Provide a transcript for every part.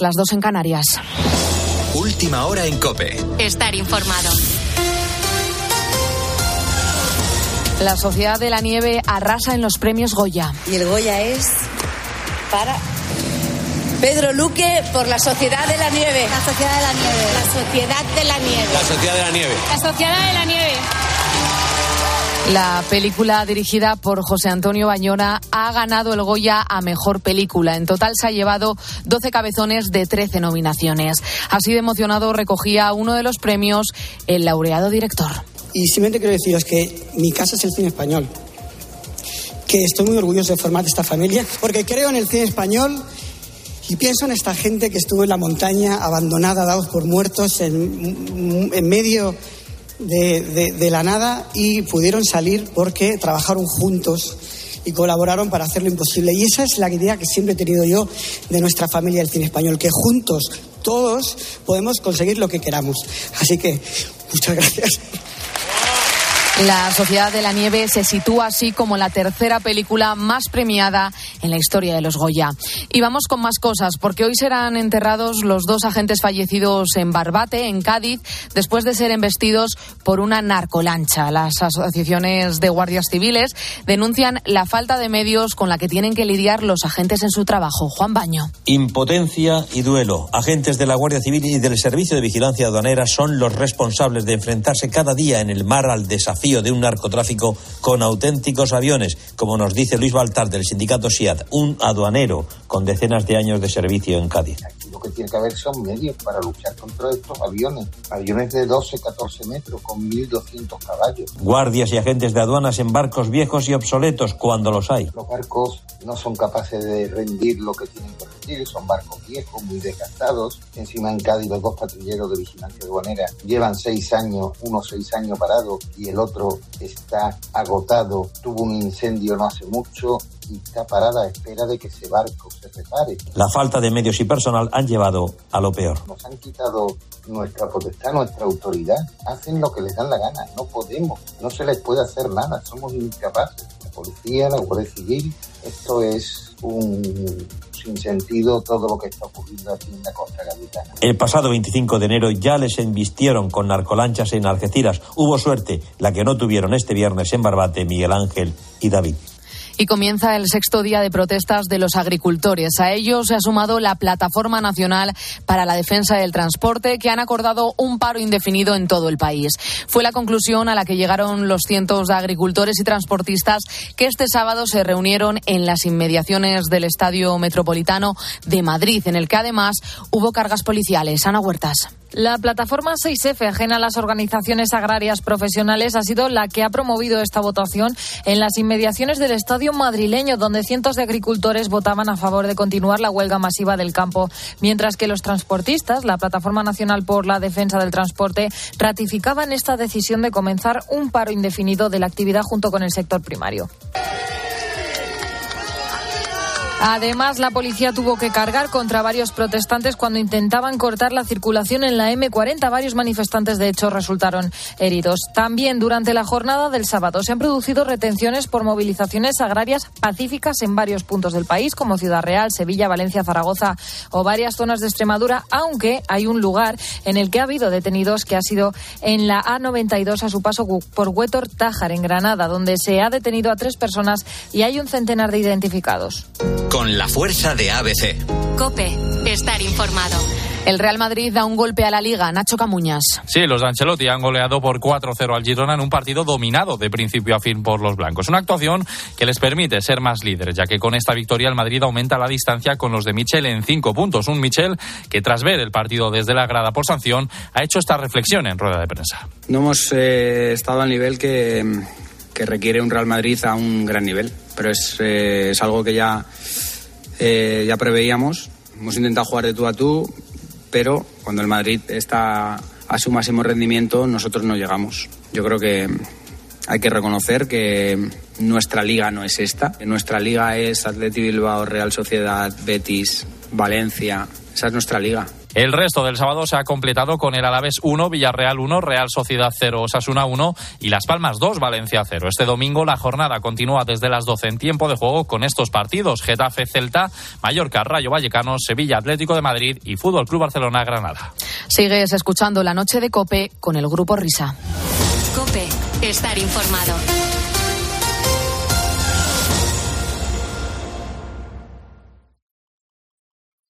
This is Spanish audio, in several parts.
Las dos en Canarias. Última hora en Cope. Estar informado. La Sociedad de la Nieve arrasa en los premios Goya. Y el Goya es para Pedro Luque por la Sociedad de la Nieve. La Sociedad de la Nieve. La Sociedad de la Nieve. La Sociedad de la Nieve. La Sociedad de la Nieve. La película dirigida por José Antonio Bañona ha ganado el Goya a Mejor Película. En total se ha llevado 12 cabezones de 13 nominaciones. Así de emocionado recogía uno de los premios el laureado director. Y simplemente quiero deciros que mi casa es el cine español. Que estoy muy orgulloso de formar esta familia porque creo en el cine español y pienso en esta gente que estuvo en la montaña abandonada, dados por muertos en, en medio de, la nada y pudieron salir porque trabajaron juntos y colaboraron para hacer lo imposible. Y esa es la idea que siempre he tenido yo de nuestra familia del cine español, que juntos, todos, podemos conseguir lo que queramos. Así que, muchas gracias. La Sociedad de la Nieve se sitúa así como la tercera película más premiada en la historia de los Goya. Y vamos con más cosas, porque hoy serán enterrados los dos agentes fallecidos en Barbate, en Cádiz, después de ser embestidos por una narcolancha. Las asociaciones de guardias civiles denuncian la falta de medios con la que tienen que lidiar los agentes en su trabajo. Juan Baño. Impotencia y duelo. Agentes de la Guardia Civil y del Servicio de Vigilancia Aduanera son los responsables de enfrentarse cada día en el mar al desafío de un narcotráfico con auténticos aviones, como nos dice Luis Baltar del sindicato SIAD, un aduanero con decenas de años de servicio en Cádiz. Aquí lo que tiene que haber son medios para luchar contra estos aviones, aviones de 12, 14 metros con 1.200 caballos. Guardias y agentes de aduanas en barcos viejos y obsoletos cuando los hay. Los barcos no son capaces de rendir lo que tienen que son barcos viejos, muy desgastados. Encima en Cádiz los dos patrulleros de vigilancia aduanera llevan seis años, uno seis años parado y el otro está agotado, tuvo un incendio no hace mucho y está parada a espera de que ese barco se repare. La falta de medios y personal han llevado a lo peor. Nos han quitado nuestra potestad, nuestra autoridad. Hacen lo que les dan la gana. No podemos, no se les puede hacer nada. Somos incapaces. La policía, la Guardia Civil, esto es un sin sentido todo lo que está ocurriendo aquí en la costa gaditana. El pasado 25 de enero ya les embistieron con narcolanchas en Algeciras. Hubo suerte, la que no tuvieron este viernes en Barbate Miguel Ángel y David y comienza el sexto día de protestas de los agricultores. A ello se ha sumado la Plataforma Nacional para la Defensa del Transporte, que han acordado un paro indefinido en todo el país. Fue la conclusión a la que llegaron los cientos de agricultores y transportistas que este sábado se reunieron en las inmediaciones del Estadio Metropolitano de Madrid, en el que además hubo cargas policiales. Ana Huertas. La plataforma 6F, ajena a las organizaciones agrarias profesionales, ha sido la que ha promovido esta votación en las inmediaciones del estadio madrileño, donde cientos de agricultores votaban a favor de continuar la huelga masiva del campo, mientras que los transportistas, la Plataforma Nacional por la Defensa del Transporte, ratificaban esta decisión de comenzar un paro indefinido de la actividad junto con el sector primario. Además, la policía tuvo que cargar contra varios protestantes cuando intentaban cortar la circulación en la M40. Varios manifestantes, de hecho, resultaron heridos. También durante la jornada del sábado se han producido retenciones por movilizaciones agrarias pacíficas en varios puntos del país, como Ciudad Real, Sevilla, Valencia, Zaragoza o varias zonas de Extremadura, aunque hay un lugar en el que ha habido detenidos que ha sido en la A92 a su paso por Huétor Tájar, en Granada, donde se ha detenido a tres personas y hay un centenar de identificados con la fuerza de ABC. Cope, estar informado. El Real Madrid da un golpe a la Liga. Nacho Camuñas. Sí, los de Ancelotti han goleado por 4-0 al Girona en un partido dominado de principio a fin por los blancos. Una actuación que les permite ser más líderes, ya que con esta victoria el Madrid aumenta la distancia con los de Michel en cinco puntos. Un Michel que tras ver el partido desde la grada por sanción ha hecho esta reflexión en rueda de prensa. No hemos eh, estado al nivel que, que, requiere un Real Madrid a un gran nivel, pero es, eh, es algo que ya eh, ya preveíamos. Hemos intentado jugar de tú a tú, pero cuando el Madrid está a su máximo rendimiento, nosotros no llegamos. Yo creo que hay que reconocer que nuestra liga no es esta. Nuestra liga es Atleti Bilbao, Real Sociedad, Betis, Valencia, Esa es nuestra liga. El resto del sábado se ha completado con el Alavés 1, Villarreal 1, Real Sociedad 0, Osasuna 1 y Las Palmas 2, Valencia 0. Este domingo la jornada continúa desde las 12 en tiempo de juego con estos partidos: Getafe Celta, Mallorca Rayo Vallecano, Sevilla Atlético de Madrid y Fútbol Club Barcelona Granada. Sigues escuchando la noche de Cope con el grupo Risa. Cope, estar informado.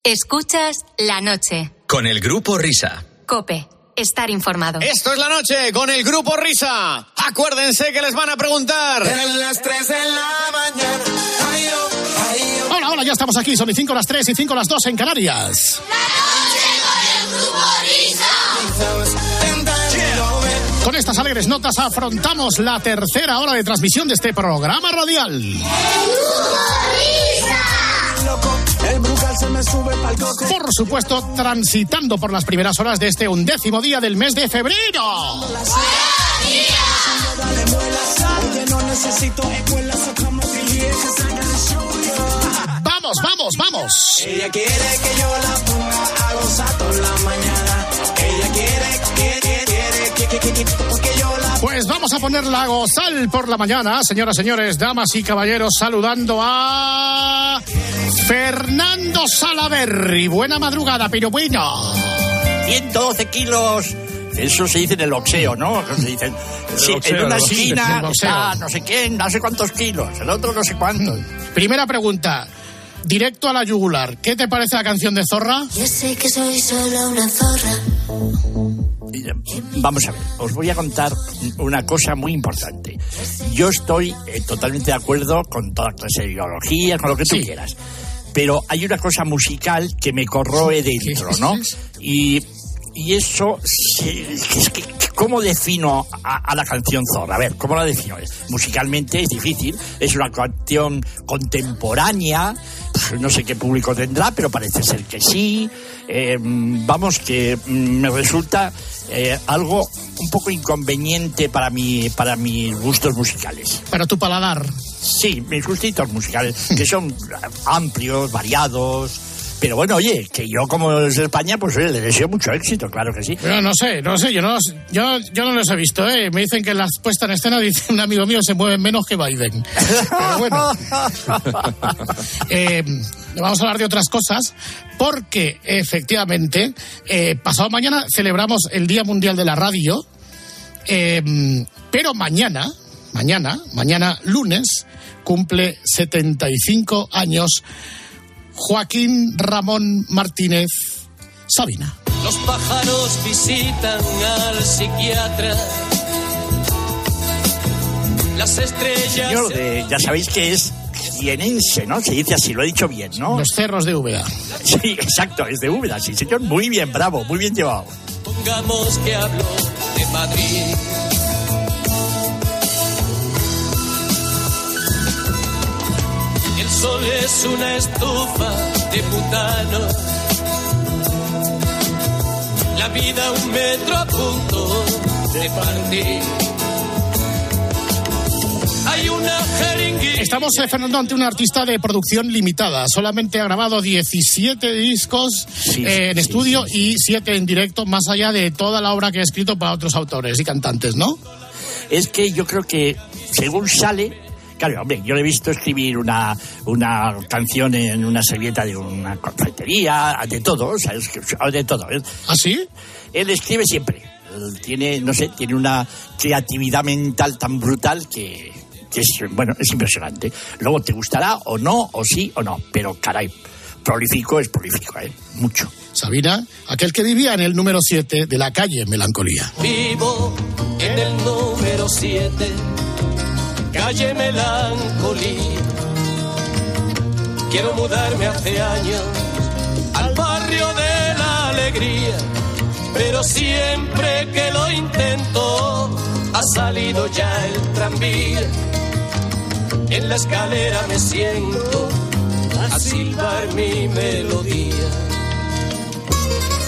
Escuchas la noche. Con el grupo Risa. Cope, estar informado. Esto es la noche con el grupo Risa. Acuérdense que les van a preguntar. En las 3 de la mañana. Ay, oh, ay, oh. Hola, hola, ya estamos aquí. Son y 5 las 3 y 5 las 2 en Canarias. Con estas alegres notas afrontamos la tercera hora de transmisión de este programa radial. Por supuesto, transitando por las primeras horas de este undécimo día del mes de febrero. Vamos, vamos, vamos. Ella quiere que yo la ponga a gozar toda la mañana. Ella quiere, quiere, quiere, quiere, quiere, quiere Pues vamos a ponerla a gozar por la mañana, señoras, señores, damas y caballeros, saludando a Fernando Salaverri. Buena madrugada, Piruino. 112 kilos. Eso se dice en el boxeo, ¿no? Se dice, sí, boxeo, en una esquina está no sé quién, no sé cuántos kilos, el otro no sé cuántos. Primera pregunta, directo a la yugular. ¿Qué te parece la canción de Zorra? Yo sé que soy solo una zorra. Vamos a ver, os voy a contar una cosa muy importante. Yo estoy eh, totalmente de acuerdo con toda clase de ideología, con lo que tú quieras. Pero hay una cosa musical que me corroe dentro, ¿no? Y, y eso, es que, ¿cómo defino a, a la canción Zorra? A ver, ¿cómo la defino? Musicalmente es difícil, es una canción contemporánea, no sé qué público tendrá, pero parece ser que sí. Eh, vamos, que mm, me resulta eh, algo un poco inconveniente para, mi, para mis gustos musicales. Para tu paladar. Sí, mis gustitos musicales, que son amplios, variados. Pero bueno, oye, que yo como es de España, pues oye, le deseo mucho éxito, claro que sí. Yo no sé, no sé, yo no, yo, yo no los he visto, ¿eh? Me dicen que en las puestas en escena, dice un amigo mío, se mueven menos que Biden. Pero bueno. Eh, vamos a hablar de otras cosas, porque efectivamente, eh, pasado mañana celebramos el Día Mundial de la Radio, eh, pero mañana, mañana, mañana lunes, cumple 75 años Joaquín Ramón Martínez Sabina. Los pájaros visitan al psiquiatra. Las estrellas. Señor, de- ya sabéis que es jienense, ¿no? Se dice así, lo he dicho bien, ¿no? Los cerros de Úbeda. Sí, exacto, es de Úbeda, sí, señor. Muy bien, bravo, muy bien llevado. Pongamos que hablo de Madrid. Sol es una estufa de butano. La vida un metro a punto de partir. Hay una jeringuilla. Estamos, eh, Fernando, ante un artista de producción limitada. Solamente ha grabado 17 discos eh, en estudio y 7 en directo, más allá de toda la obra que ha escrito para otros autores y cantantes, ¿no? Es que yo creo que según sale. Claro, hombre, yo le he visto escribir una, una canción en una servilleta de una confeitería, de todo, o sea, es de todo. ¿Ah, sí? Él escribe siempre. Él tiene, no sé, tiene una creatividad mental tan brutal que, que es, bueno, es impresionante. Luego te gustará o no, o sí o no, pero caray, prolífico es prolífico, ¿eh? Mucho. Sabina, aquel que vivía en el número 7 de la calle Melancolía. Vivo en el número 7, calle Melancolía. Quiero mudarme hace años al barrio de la alegría, pero siempre que lo intento ha salido ya el tranvía. En la escalera me siento a silbar mi melodía.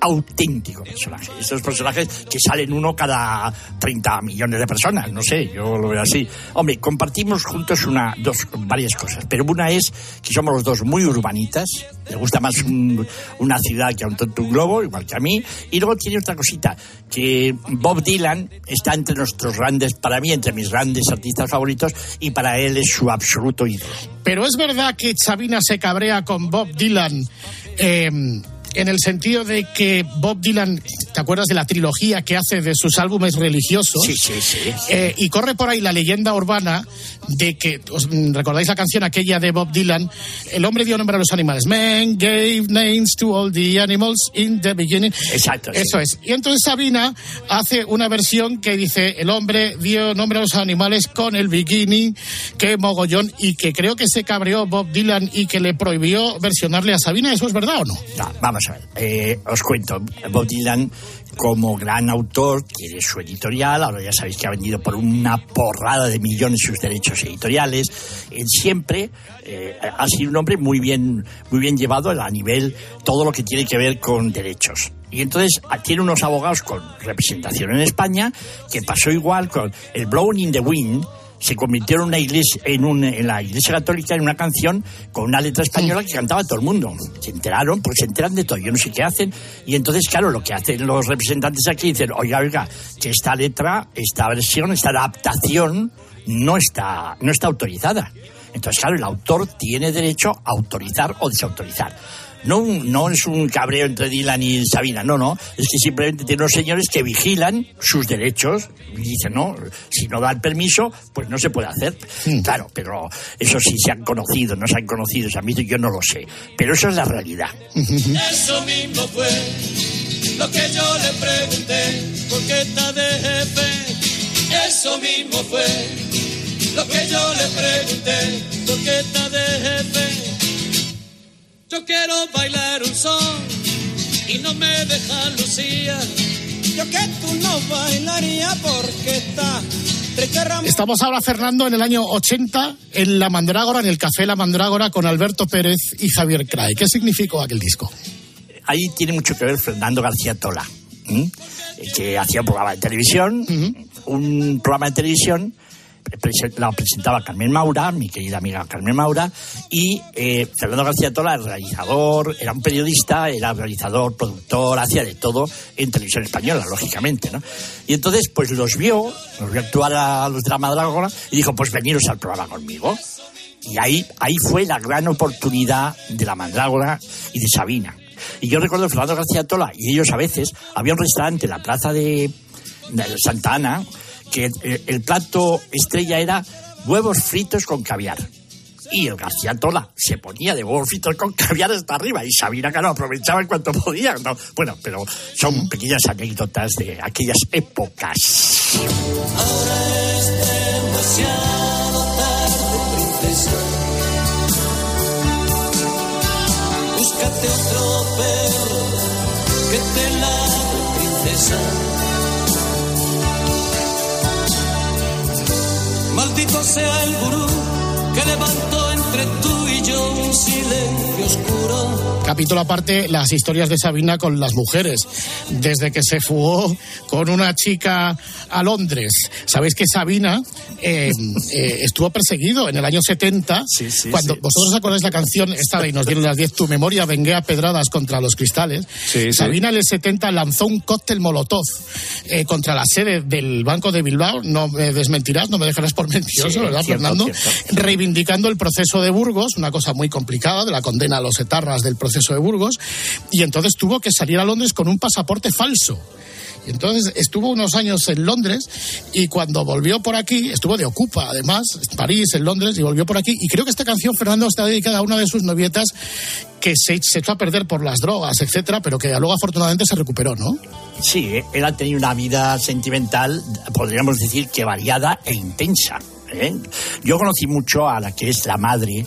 auténtico personaje. Estos personajes que salen uno cada 30 millones de personas, no sé, yo lo veo así. Hombre, compartimos juntos una, dos, varias cosas, pero una es que somos los dos muy urbanitas, le gusta más un- una ciudad que a un tonto un globo, igual que a mí, y luego tiene otra cosita, que Bob Dylan está entre nuestros grandes, para mí, entre mis grandes artistas favoritos, y para él es su absoluto ídolo. Pero es verdad que Sabina se cabrea con Bob Dylan eh, en el sentido de que Bob Dylan, ¿te acuerdas de la trilogía que hace de sus álbumes religiosos? Sí, sí, sí. Eh, y corre por ahí la leyenda urbana de que, ¿os recordáis la canción aquella de Bob Dylan? El hombre dio nombre a los animales. Man gave names to all the animals in the beginning. Exacto. sí. Eso es. Y entonces Sabina hace una versión que dice, el hombre dio nombre a los animales con el bikini, que mogollón, y que creo que se cabreó Bob Dylan y que le prohibió versionarle a Sabina. ¿Eso es verdad o no? No, vamos a ver, eh, os cuento, Bob Dylan como gran autor tiene su editorial, ahora ya sabéis que ha vendido por una porrada de millones sus derechos editoriales, él siempre eh, ha sido un hombre muy bien, muy bien llevado a nivel todo lo que tiene que ver con derechos. Y entonces tiene unos abogados con representación en España que pasó igual con el Blowing in the Wind, se convirtió en una iglesia, en, un- en la iglesia católica en una canción con una letra española que cantaba todo el mundo. Se enteraron, pues se enteran de todo, yo no sé qué hacen. Y entonces, claro, lo que hacen los representantes aquí dicen, oiga, oiga, que esta letra, esta versión, esta adaptación no está, no está autorizada. Entonces, claro, el autor tiene derecho a autorizar o desautorizar. No, un- no es un cabreo entre Dylan y Sabina, no, no. Es que simplemente tiene unos señores que vigilan sus derechos y dicen, no, si no da el permiso, pues no se puede hacer. Claro, pero eso sí se han conocido, no se han conocido, se han visto, yo no lo sé. Pero eso es la realidad. Eso mismo fue lo que yo le pregunté, ¿por qué está de jefe? Eso mismo fue lo que yo le pregunté, ¿por qué está de jefe? Yo quiero bailar un son y no me deja Lucía. Yo que tú no bailaría porque está. Estamos ahora, Fernando, en el año 80, en La Mandrágora, en el Café La Mandrágora, con Alberto Pérez y Javier Cray. ¿Qué significó aquel disco? ahí tiene mucho que ver Fernando García Tola, ¿m? que hacía un programa de televisión, un programa de televisión, la presentaba Carmen Maura, mi querida amiga Carmen Maura, y eh, Fernando García Tola, el realizador, era un periodista, era realizador, productor, hacía de todo en televisión española, lógicamente, ¿no? Y entonces, pues los vio, los vio actuar a los de la Madrágora y dijo, pues veniros al programa conmigo. Y ahí, ahí fue la gran oportunidad de la Mandrágora y de Sabina. Y yo recuerdo Fernando García Tola y ellos a veces, había un restaurante en la plaza de Santa Ana que el plato estrella era huevos fritos con caviar. Y el García Tola se ponía de huevos fritos con caviar hasta arriba y Sabina, claro, aprovechaba en cuanto podía. ¿no? Bueno, pero son pequeñas anécdotas de aquellas épocas. demasiado tarde, princesa. Búscate otro perro que te ladre, princesa. Maldito sea el gurú que levantó entre tú y yo un silencio oscuro. Capítulo aparte, las historias de Sabina con las mujeres. Desde que se fugó con una chica a Londres. Sabéis que Sabina eh, eh, estuvo perseguido en el año 70. cuando vosotros os acordáis la canción esta de Y nos dieron las 10 tu memoria, vengué a pedradas contra los cristales. Sabina en el 70 lanzó un cóctel molotov eh, contra la sede del Banco de Bilbao. No me desmentirás, no me dejarás por mentiroso, ¿verdad, cierto, Fernando? cierto. reivindicando el proceso de Burgos, una cosa muy complicada, de la condena a los etarras del proceso de Burgos, y entonces tuvo que salir a Londres con un pasaporte falso. Y entonces estuvo unos años en Londres y cuando volvió por aquí, estuvo de Ocupa además, en París, en Londres, y volvió por aquí. Y creo que esta canción, Fernando, está dedicada a una de sus novietas que se, se echó a perder por las drogas, etcétera, pero que luego afortunadamente se recuperó, ¿no? Sí, él ha tenido una vida sentimental, podríamos decir que variada e intensa. ¿eh? Yo conocí mucho a la que es la madre,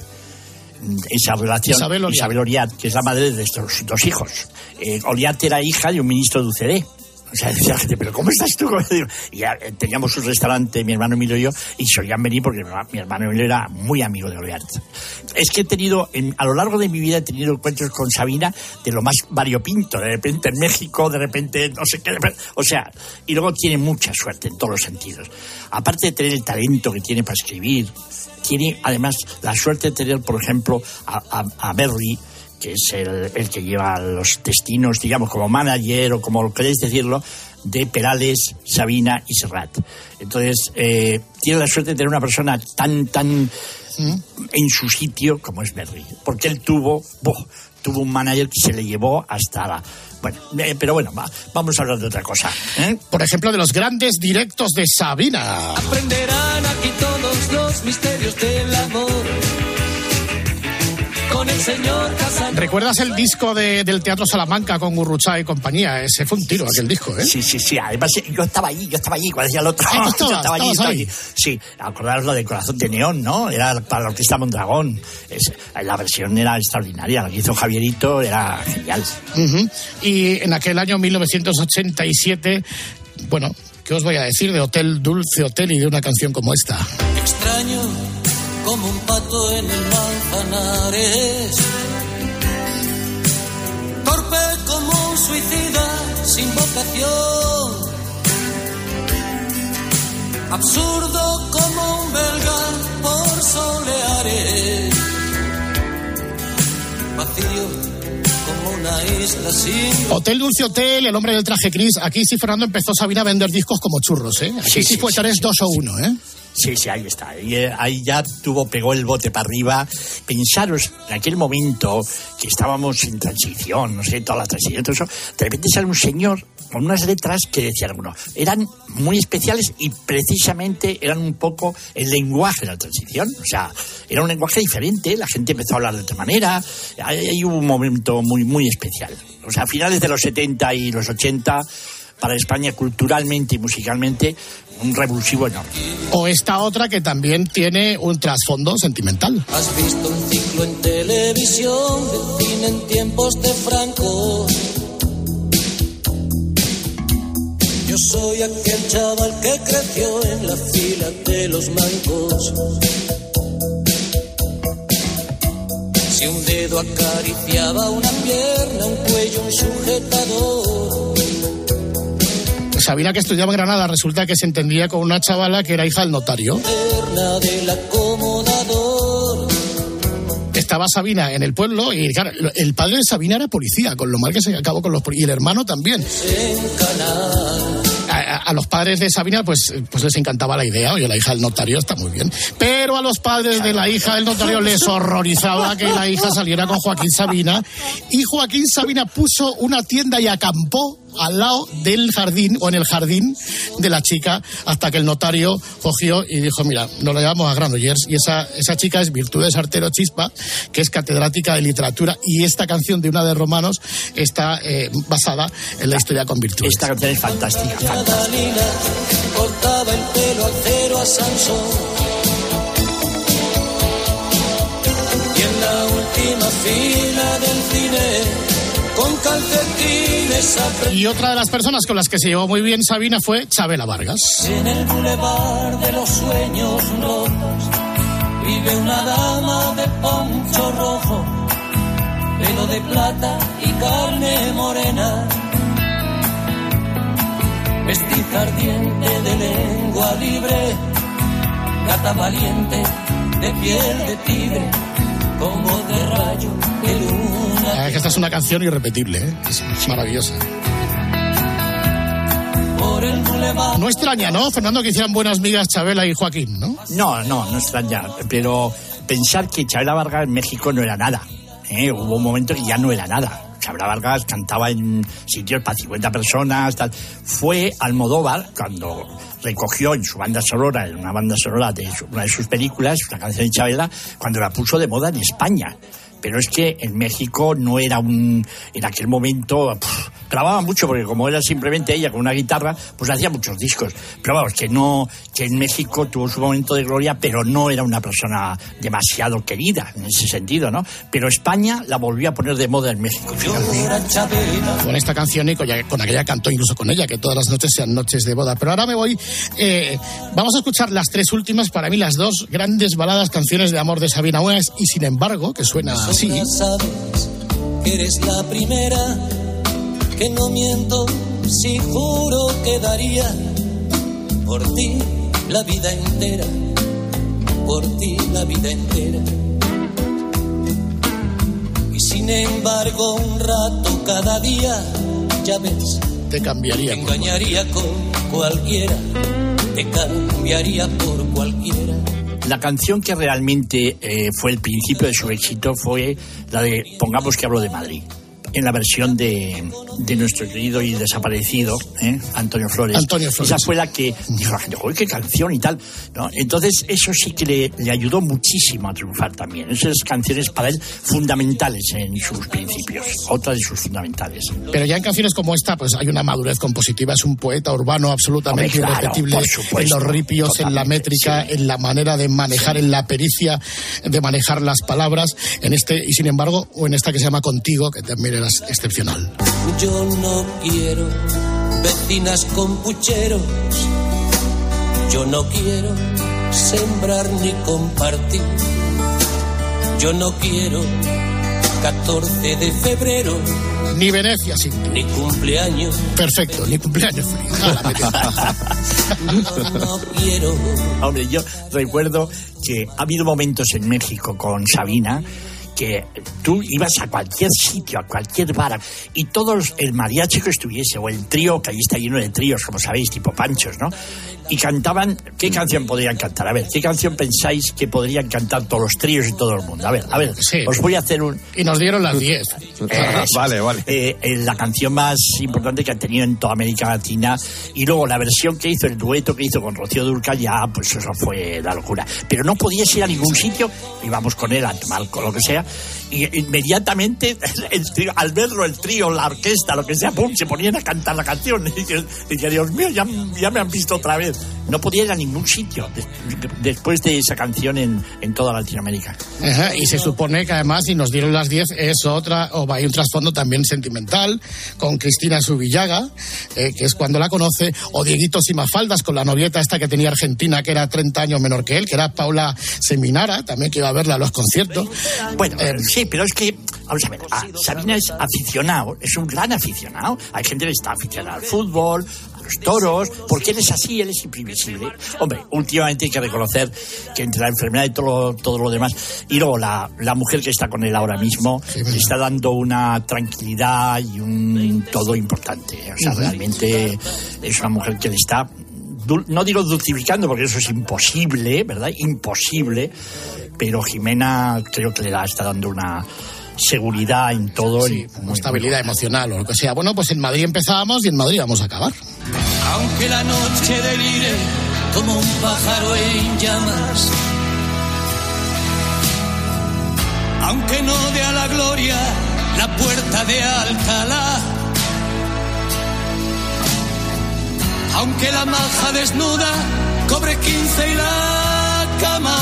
esa relación, Isabel Oliat. Oliat, que es la madre de estos dos hijos. Eh, Oliat era hija de un ministro de UCD. O sea, decía la gente, pero ¿cómo estás tú? Y ya, eh, teníamos un restaurante, mi hermano Emilio y yo, y solían venir porque mi herma- mi hermano Emilio era muy amigo de Oleart. Es que he tenido, en- a lo largo de mi vida he tenido encuentros con Sabina de lo más variopinto. De repente en México, de repente no sé qué. o sea, y luego tiene mucha suerte en todos los sentidos. Aparte de tener el talento que tiene para escribir, tiene además la suerte de tener, por ejemplo, a, a- a Berry, que es el, el que lleva los destinos, digamos, como manager o como queréis decirlo, de Perales, Sabina y Serrat. Entonces, eh, tiene la suerte de tener una persona tan, tan en su sitio como es Berry. Porque él tuvo, buh, tuvo un manager que se le llevó hasta la... Bueno, eh, pero bueno, va- vamos a hablar de otra cosa. ¿eh? Por ejemplo, de los grandes directos de Sabina. Aprenderán aquí todos los misterios del amor. Con el señor Casanova. ¿Recuerdas el disco de- del Teatro Salamanca con Gurrucha y compañía? Ese fue un tiro, aquel disco, ¿eh? Sí, sí, sí. Además, eh, yo estaba allí, yo estaba allí, cuando decía el otro. Ah, yo estaba allí, estaba allí. Sí, acordaros lo de Corazón de Neón, ¿no? Era para la Orquesta Mondragón. Es- la versión era extraordinaria, la que hizo Javierito era genial. Ujú. Y en aquel año 1987, bueno, ¿qué os voy a decir de Hotel Dulce Hotel y de una canción como esta? Extraño como un pato en el manzanares. Torpe como un suicida sin vocación. Absurdo como un belga por soleares. Vacío como una isla sin Hotel Dulce Hotel, El hombre del traje gris. Aquí sí, Fernando empezó Sabina a vender discos como churros, ¿eh? Aquí sí, Sí, sí, fue sí, tres, dos o uno, ¿eh? Sí, sí, ahí está. Y, eh, ahí ya tuvo, pegó el bote para arriba. Pensaros, en aquel momento que estábamos en transición, no sé, toda la transición, todo eso, de repente sale un señor con unas letras que decía alguno, eran muy especiales y precisamente eran un poco el lenguaje de la transición. O sea, era un lenguaje diferente, la gente empezó a hablar de otra manera. Ahí, hubo un momento muy, muy especial. O sea, a finales de los 70 y los 80, para España culturalmente y musicalmente, un revulsivo enorme. O esta otra que también tiene un trasfondo sentimental. Has visto un ciclo en televisión de cine en tiempos de Franco. Yo soy aquel chaval que creció en la fila de los mancos. Si un dedo acariciaba una pierna, un cuello, un sujetador. Sabina, que estudiaba en Granada, resulta que se entendía con una chavala que era hija del notario. Estaba Sabina en el pueblo y, claro, el padre de Sabina era policía, con lo mal que se acabó con los y el hermano también. A- a los padres de Sabina, pues, pues les encantaba la idea, oye, la hija del notario está muy bien. Pero a los padres de la hija del notario les horrorizaba que la hija saliera con Joaquín Sabina. Y Joaquín Sabina puso una tienda y acampó al lado del jardín o en el jardín de la chica hasta que el notario cogió y dijo, mira, nos lo llevamos a Granollers y esa, esa chica es Virtudes Artero Chispa, que es catedrática de literatura y esta canción de una de Romanos está eh, basada en la historia con Virtudes. Esta canción es fantástica, fantástica. Dalila cortaba el pelo al cero a Sansón. Y en la última fila del cine, con calcetines apre- Y otra de las personas con las que se llevó muy bien Sabina fue Chabela Vargas. En el bulevar de los sueños locos vive una dama de poncho rojo, pelo de plata y carne morena. Vestiza ardiente de lengua libre, gata valiente de piel de tigre, como de rayo de luna. Eh, que esta es una canción irrepetible, ¿eh? es, es maravillosa. No extraña, ¿no, Fernando, que hicieran buenas migas Chabela y Joaquín, ¿no? No, no, no extraña. Pero pensar que Chabela Vargas en México no era nada. ¿eh? Hubo un momento que ya no era nada. Chabela Vargas cantaba en sitios para 50 personas. Tal. Fue Almodóvar cuando recogió en su banda sonora, en una banda sonora de una de sus películas, una canción de Chabela, cuando la puso de moda en España. Pero es que en México no era un. En aquel momento. Grababa mucho porque como era simplemente ella con una guitarra, pues hacía muchos discos. Pero vamos, que no, que en México tuvo su momento de gloria, pero no era una persona demasiado querida en ese sentido, ¿no? Pero España la volvió a poner de moda en México. Con esta canción y con, con aquella cantó incluso con ella, que todas las noches sean noches de boda. Pero ahora me voy, eh, vamos a escuchar las tres últimas, para mí las dos grandes baladas, canciones de amor de Sabina Buenas y sin embargo, que suena así. Sabes eres la primera, que no miento si juro que daría por ti la vida entera, por ti la vida entera. Y sin embargo, un rato cada día, ya ves, te cambiaría. Te engañaría con cualquiera, te cambiaría por cualquiera. La canción que realmente eh, fue el principio de su éxito fue la de Pongamos que hablo de Madrid en la versión de, de nuestro querido y desaparecido ¿eh? Antonio Flores. Antonio Flores. Esa fue la que dijo la gente, qué canción y tal. ¿no? Entonces, eso sí que le, le, ayudó muchísimo a triunfar también. Esas canciones para él fundamentales en sus principios, otra de sus fundamentales. Pero ya en canciones como esta, pues hay una madurez compositiva, es un poeta urbano absolutamente Hombre, claro, irrepetible supuesto, en los ripios, en la métrica, sí. en la manera de manejar, en la pericia de manejar las palabras, en este, y sin embargo, o en esta que se llama Contigo, que también excepcional. Yo no quiero vecinas con pucheros. Yo no quiero sembrar ni compartir. Yo no quiero 14 de febrero. Ni Venecia sin Ni cumpleaños. Perfecto, ni cumpleaños feliz. no, no quiero. Hombre, yo recuerdo que ha habido momentos en México con Sabina que tú ibas a cualquier sitio, a cualquier bar, y todos, el mariachi que estuviese, o el trío, que allí está lleno de tríos, como sabéis, tipo panchos, ¿no? Y cantaban, ¿qué canción podrían cantar? A ver, ¿qué canción pensáis que podrían cantar todos los tríos y todo el mundo? A ver, a ver, Sí. os voy a hacer un... Y nos dieron las 10. Eh, Vale, vale. eh, eh, la canción más importante que han tenido en toda América Latina y luego la versión que hizo, el dueto que hizo con Rocío Durcal, ya pues eso fue la locura. Pero no podías ir a ningún sitio, íbamos con él a tomar con lo que sea, y inmediatamente el trío- al verlo el trío, la orquesta, lo que sea, pum, se ponían a cantar la canción. Y y que, Dios mío, ya, ya me han visto otra vez. No podía ir a ningún sitio des- después de esa canción en, en toda Latinoamérica. Ajá, y se supone que además, si nos dieron las 10, es otra, o hay un trasfondo también sentimental, con Cristina Subillaga, eh, que es cuando la conoce, o Dieguito Simafaldas, con la novieta esta que tenía Argentina, que era 30 años menor que él, que era Paula Seminara, también que iba a verla a los conciertos. Bueno, sí, pero es que, vamos a ver, ah, Sabina es aficionado, es un gran aficionado. Hay gente que está aficionada al fútbol, toros, porque él es así, él es imprevisible. Hombre, últimamente hay que reconocer que entre la enfermedad y todo, todo lo demás, y luego la, la mujer que está con él ahora mismo, le está dando una tranquilidad y un todo importante. O sea, realmente es una mujer que le está no digo dulcificando porque eso es imposible, ¿verdad? Imposible, pero Jimena creo que le da, está dando una seguridad en todo. Sí, y estabilidad emocional o lo que sea. Bueno, pues en Madrid empezábamos y en Madrid vamos a acabar. Aunque la noche delire como un pájaro en llamas. Aunque no dé a la gloria la puerta de Alcalá. Aunque la maja desnuda cobre 15 y la cama.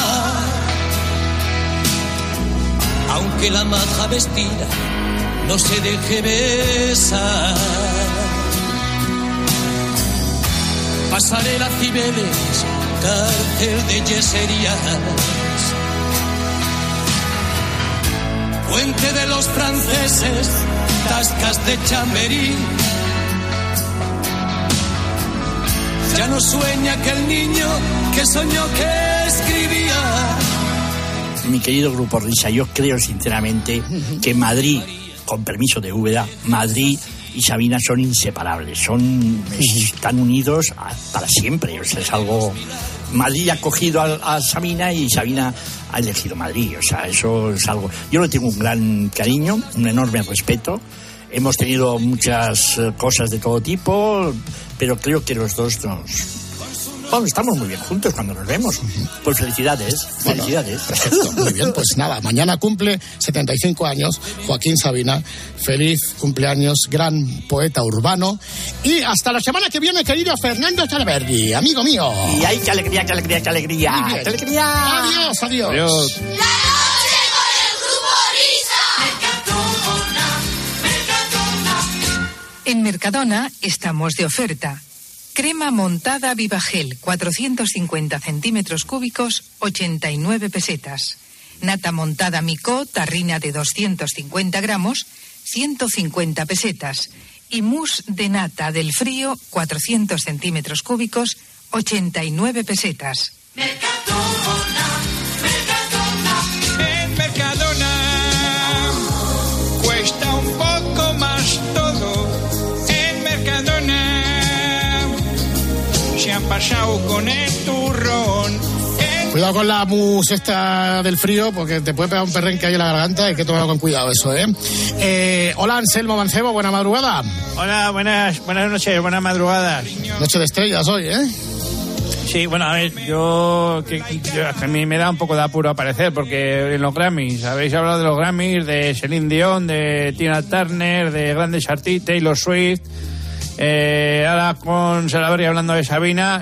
Aunque la maja vestida no se deje besar. Pasarela Cibeles, cárcel de yeserías. Puente de los franceses, tascas de chamberí. Ya no sueña aquel niño que soñó que escribía. Mi querido Grupo Risa, yo creo sinceramente que Madrid, con permiso de Úbeda, Madrid y Sabina son inseparables, son están unidos a- para siempre, o sea, es algo Madrid ha cogido a, a Sabina y Sabina ha elegido Madrid, o sea, eso es algo yo le tengo un gran cariño, un enorme respeto. Hemos tenido muchas eh, cosas de todo tipo, pero creo que los dos nos Bueno, estamos muy bien juntos cuando nos vemos. Pues felicidades, felicidades. Perfecto, muy bien, pues nada, mañana cumple 75 años Joaquín Sabina. Feliz cumpleaños, gran poeta urbano. Y hasta la semana que viene, querido Fernando Talaverdi, amigo mío. Y ay, qué alegría, qué alegría, qué alegría. ¡Qué alegría! Adiós, adiós. Adiós. En Mercadona estamos de oferta. Crema montada Vivagel, 450 centímetros cúbicos, 89 pesetas. Nata montada Micó, tarrina de 250 gramos, 150 pesetas. Y mousse de nata del frío, 400 centímetros cúbicos, 89 pesetas. En pasado con el turrón. Cuidado con la mus esta del frío, porque te puede pegar un perrenque ahí en la garganta, hay que tomarlo con cuidado eso, ¿eh? Eh, hola, Anselmo Mancebo, buena madrugada. Hola, buenas, buenas noches, buenas madrugadas. Noche de estrellas hoy, ¿eh? Sí, bueno, a ver, yo, que, yo- a mí me da un poco de apuro aparecer porque en los Grammys, habéis hablado de los Grammys, de Celine Dion, de Tina Turner, de grandes artistas, Taylor Swift. Eh, ahora con Salaberry hablando de Sabina,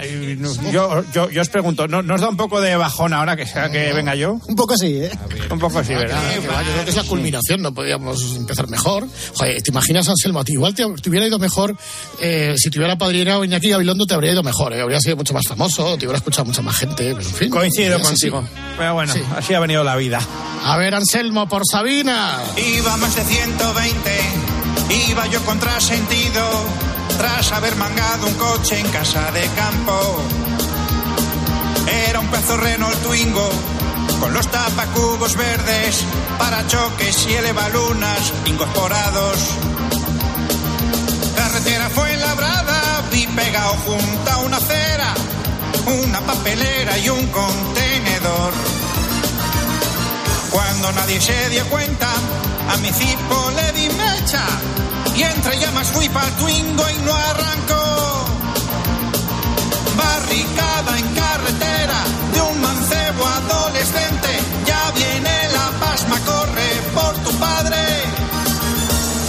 yo, yo, yo os pregunto, ¿no, ¿no os da un poco de bajón ahora que sea que venga yo? Un poco sí, ¿eh? Un poco sí, ¿verdad? Que va, yo creo que es la culminación, no podíamos empezar mejor. Joder, ¿te imaginas, Anselmo? A ti igual te, te hubiera ido mejor eh, si te hubiera padrinado Iñaki Gabilondo, te habría ido mejor, ¿eh? Habría sido mucho más famoso, te hubiera escuchado mucha más gente, pero en fin. Coincido es así. contigo. Pero bueno, Sí. así ha venido la vida. A ver, Anselmo, por Sabina. Iba más de 120, iba yo contrasentido, tras haber mangado un coche en casa de campo. Era un pezo Renault Twingo, con los tapacubos verdes, parachoques y elevalunas incorporados. Carretera fue labrada, vi pegado junto a una acera, una papelera y un contenedor. Cuando nadie se dio cuenta, a mi cipo le di mecha y entre llamas fui pa'l Twingo y no arrancó. Barricada en carretera de un mancebo adolescente, ya viene la pasma, corre por tu padre.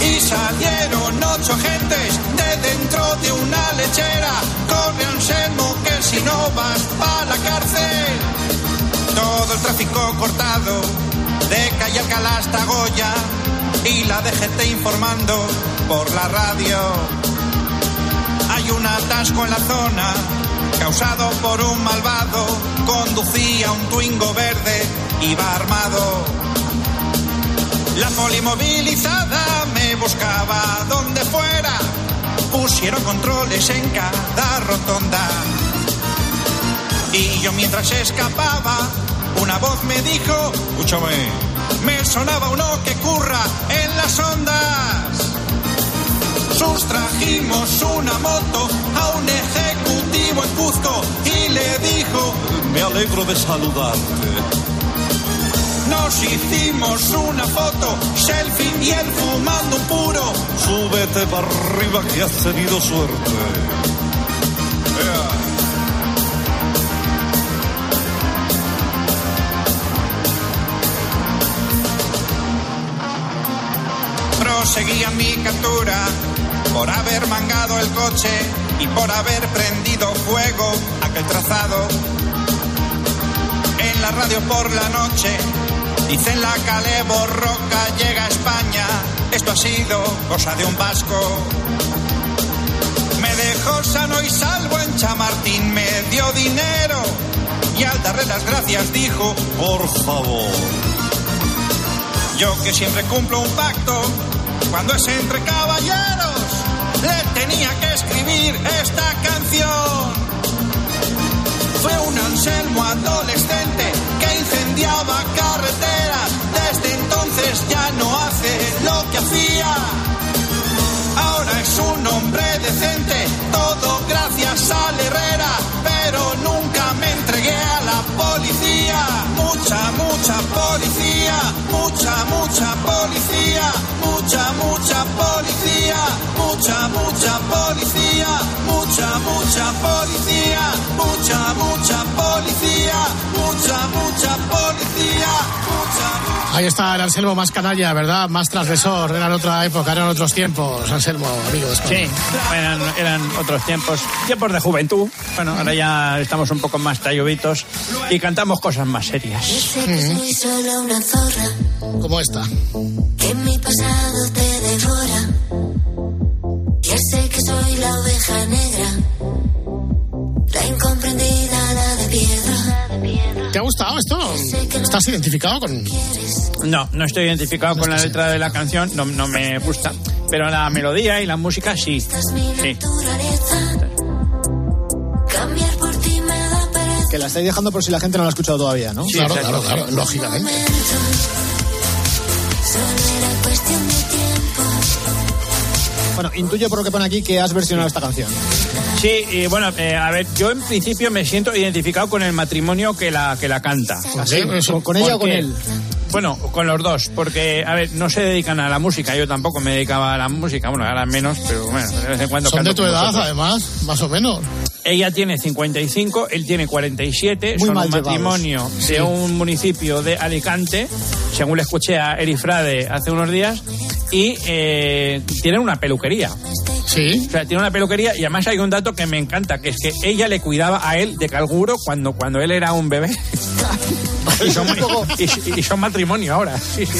Y salieron ocho agentes de dentro de una lechera. Corre Anselmo que si no vas pa' la cárcel. Todo el tráfico cortado, de calle Alcalá hasta Goya, y la DGT informando por la radio. Hay un atasco en la zona, causado por un malvado, conducía un Twingo verde, iba armado. La polimovilizada me buscaba donde fuera, pusieron controles en cada rotonda. Y yo mientras escapaba, una voz me dijo, escúchame, me sonaba uno que curra en las ondas. Sustrajimos una moto a un ejecutivo en Cuzco y le dijo, Me alegro de saludarte. nos hicimos una foto, selfie y él fumando puro. Súbete para arriba que has tenido suerte. Proseguía mi captura por haber mangado el coche y por haber prendido fuego aquel trazado. En la radio por la noche dicen la Calé Borroca llega a España. Esto ha sido cosa de un vasco. Me dejó sano y salvo en Chamartín, me dio dinero y al darle las gracias dijo, Por favor. yo que siempre cumplo un pacto, cuando es entre caballeros, le tenía que escribir esta canción. Fue un Anselmo adolescente que incendiaba carreteras, desde entonces ya no hace lo que hacía. Ahora es un hombre decente, todo gracias al Herrera, pero nunca me entregué a la policía. Mucha, mucha policía, mucha, mucha policía, mucha, mucha policía, mucha, mucha policía, mucha, mucha mucha policía, mucha, mucha policía, mucha, mucha policía, mucha, Ahí está el Anselmo más canalla, ¿verdad? Más transgresor. Era en otra época, eran otros tiempos. Anselmo, amigos. Sí, eran, eran otros tiempos, tiempos de juventud. Bueno, ahora ya estamos un poco más tallubitos y cantamos cosas más serias. Sé que soy solo una zorra, ¿Cómo está? que mi pasado te devora. Ya sé que soy la oveja negra, la incomprendida, la de piedra. ¿Te ha gustado esto? ¿Estás identificado con...? No, no estoy identificado con la letra de la canción, no, no me gusta. Pero la melodía y la música sí. Sí. Que la estáis dejando por si la gente no la ha escuchado todavía, ¿no? Sí, Claro, claro, claro, lógicamente. Solo era cuestión de tiempo. Bueno, intuyo por lo que pone aquí que has versionado esta canción. Sí, y bueno, eh, a ver, yo en principio me siento identificado con el matrimonio que la, que la canta. ¿Así? ¿Con- con ella o con él? Bueno, con los dos, porque, a ver, no se dedican a la música, yo tampoco me dedicaba a la música, bueno, ahora menos, pero bueno, de vez en cuando Son de tu edad, además, más o menos. Ella tiene 55, él tiene 47, Muy son un llevados. matrimonio Sí. de un municipio de Alicante, según le escuché a Eri Frade hace unos días, y eh, tienen una peluquería. Sí. O sea, tiene una peluquería y además hay un dato que me encanta, que es que ella le cuidaba a él de calguro cuando, cuando él era un bebé. y, son, y- y son matrimonio ahora. Sí, sí.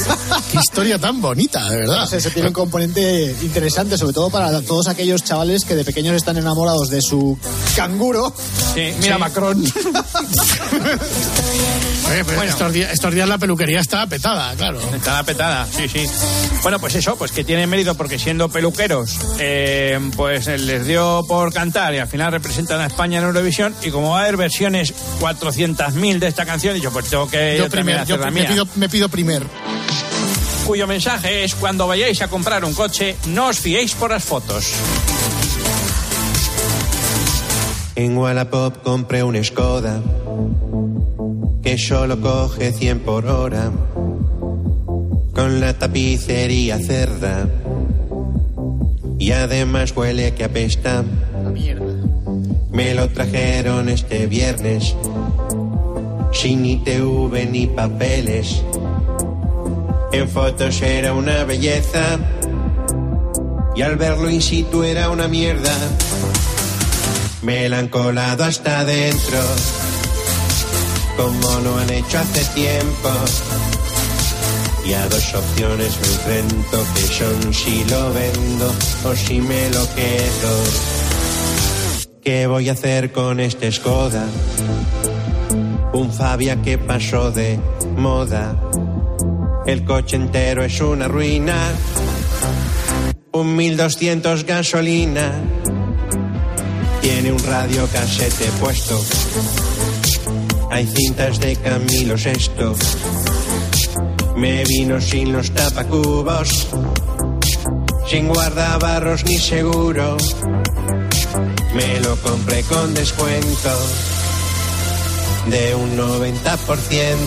Qué historia tan bonita, de verdad. Sé, se tiene un componente interesante, sobre todo para todos aquellos chavales que de pequeños están enamorados de su canguro. Sí, mira Sí. Macron. Oye, pero Bueno. estos, días, estos días la peluquería está petada, claro. Está petada, sí, sí. Bueno, pues eso, pues que tiene mérito porque siendo peluqueros, eh, pues les dio por cantar y al final representan a España en Eurovisión y como va a haber versiones 400.000 de esta canción, dicho, pues tengo que Yo yo también primer, yo la me mía. pido, me pido primer. Cuyo mensaje es, cuando vayáis a comprar un coche, no os fiéis por las fotos. En Wallapop compré un Skoda que solo coge 100 por hora con la tapicería cerda y además huele que apesta. Me lo trajeron este viernes sin ITV ni papeles. En fotos era una belleza y al verlo in situ era una mierda. Me la han colado hasta adentro, como lo han hecho hace tiempo. Y a dos opciones me enfrento, que son si lo vendo o si me lo quedo. ¿Qué voy a hacer con este Skoda? Un Fabia que pasó de moda. El coche entero es una ruina. Un 1200 gasolina. Tiene un radio casete puesto. Hay cintas de Camilo Sesto. Me vino sin los tapacubos. Sin guardabarros ni seguro. Me lo compré con descuento de un 90%.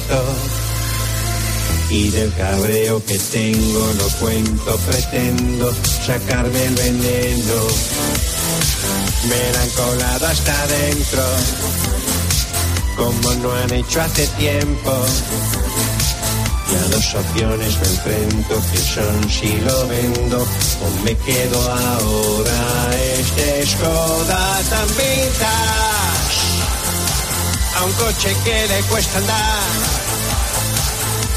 Y del cabreo que tengo no cuento, pretendo sacarme el veneno. Me la han colado hasta adentro, como no han hecho hace tiempo. Y a dos opciones me enfrento, que son si lo vendo o me quedo ahora. Este Skoda tan vintage, un coche que le cuesta andar.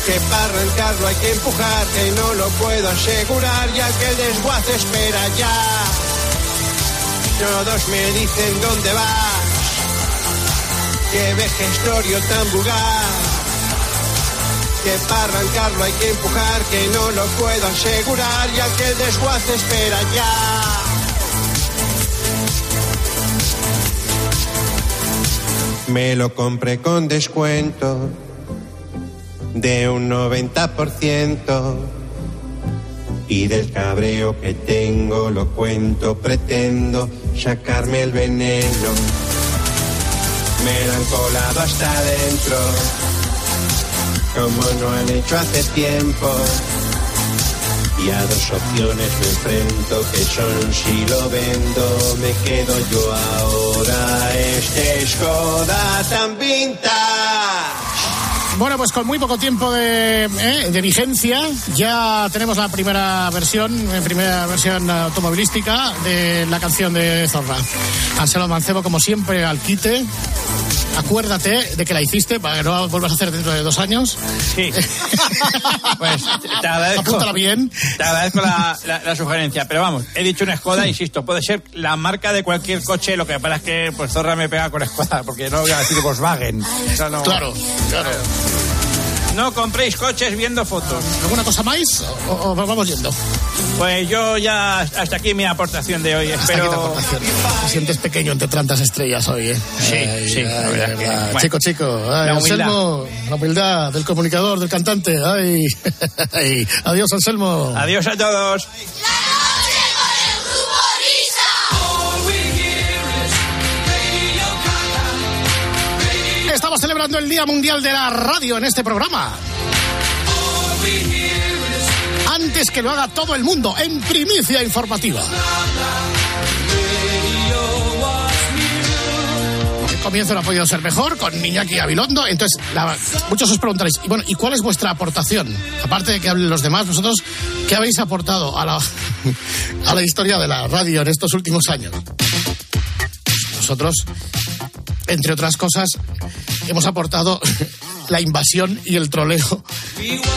Que para arrancarlo hay que empujar, que no lo puedo asegurar, ya que el desguace espera ya. Todos me dicen dónde vas, que vejestorio tan vulgar. Que para arrancarlo hay que empujar, que no lo puedo asegurar, ya que el desguace espera ya. Me lo compré con descuento de un 90%. Y del cabreo que tengo lo cuento, pretendo sacarme el veneno. Me lo han colado hasta adentro, como no han hecho hace tiempo. Y a dos opciones me enfrento, que son si lo vendo, me quedo yo este Skoda tan vintage. Bueno, pues con muy poco tiempo de, eh, de vigencia, ya tenemos la primera versión, eh, primera versión automovilística de la canción de Zorra. Anselmo Mancebo, como siempre, al quite. Acuérdate de que la hiciste para que no la vuelvas a hacer dentro de dos años. Sí. pues te agradezco. Apúntala bien. Te agradezco la, la- la sugerencia. Pero vamos, he dicho una Skoda, insisto, puede ser la marca de cualquier coche. Lo que pasa es que pues Zorra me pega con Skoda, porque no voy a decir Volkswagen. O sea, no- Claro, claro. No compréis coches viendo fotos. ¿Alguna cosa más o, o vamos yendo? Pues yo ya hasta aquí mi aportación de hoy. Hasta Espero. aquí tu aportación. Te sientes pequeño entre tantas estrellas hoy, ¿eh? Sí, Ay, sí, la ay, verdad ay, que, ay. bueno. Chico, chico. Ay, La humildad. Anselmo, la humildad del comunicador, del cantante. Ay, ay. Adiós, Anselmo. Adiós a todos. Celebrando el Día Mundial de la Radio en este programa. Antes que lo haga todo el mundo, en primicia informativa. El comienzo no ha podido ser mejor con Iñaki Abilondo. Entonces, muchos os preguntaréis, y bueno, ¿y cuál es vuestra aportación? Aparte de que hablen los demás, vosotros, ¿qué habéis aportado a la, a la historia de la radio en estos últimos años? Nosotros, entre otras cosas, hemos aportado la invasión y el troleo